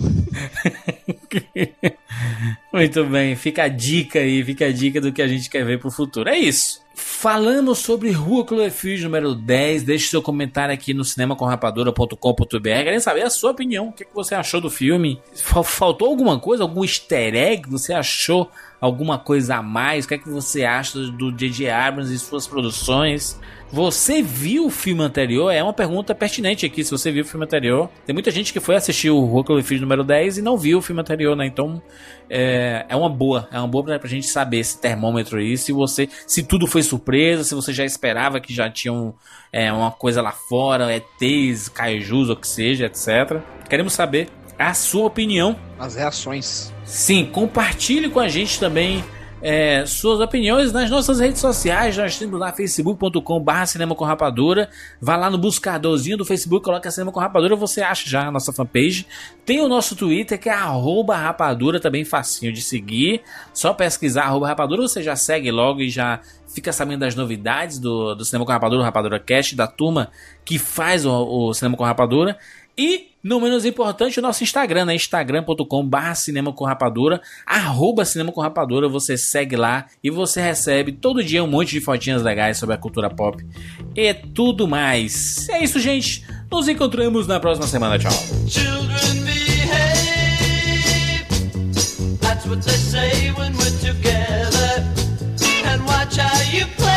Muito bem, fica a dica aí, fica a dica do que a gente quer ver pro futuro. É isso. Falando sobre Rua Cloverfield número 10, deixe seu comentário aqui no cinemacomrapadura.com.br. Querem saber a sua opinião. O que, você achou do filme? Faltou alguma coisa? Algum easter egg? Você achou alguma coisa a mais? O que, é que você acha do J.J. Abrams e suas produções? Você viu o filme anterior? É uma pergunta pertinente aqui, se você viu o filme anterior. Tem muita gente que foi assistir o Horror Filho número 10 e não viu o filme anterior, né? Então, é, é uma boa. É uma boa pra, pra gente saber esse termômetro aí, se você... Se tudo foi surpresa, se você já esperava que já tinham é, uma coisa lá fora, ETs, kaijus, ou que seja, etc. Queremos saber a sua opinião. As reações. Sim, compartilhe com a gente também é, suas opiniões nas nossas redes sociais. Nós temos lá facebook.com.br Cinema com Rapadura. Vá lá no buscadorzinho do Facebook, coloca Cinema com Rapadura, você acha já a nossa fanpage. Tem o nosso Twitter que é rapadura, também facinho de seguir. Só pesquisar rapadura, você já segue logo e já fica sabendo das novidades do, do Cinema com Rapadura, Rapadura Cast, da turma que faz o, o Cinema com Rapadura. E, não menos importante, o nosso Instagram, né? instagram.com barra cinema com rapadura, arroba cinema com rapadura, você segue lá e você recebe todo dia um monte de fotinhas legais sobre a cultura pop e tudo mais. É isso, gente. Nos encontramos na próxima semana. Tchau. What they say when we're together. And watch how you play.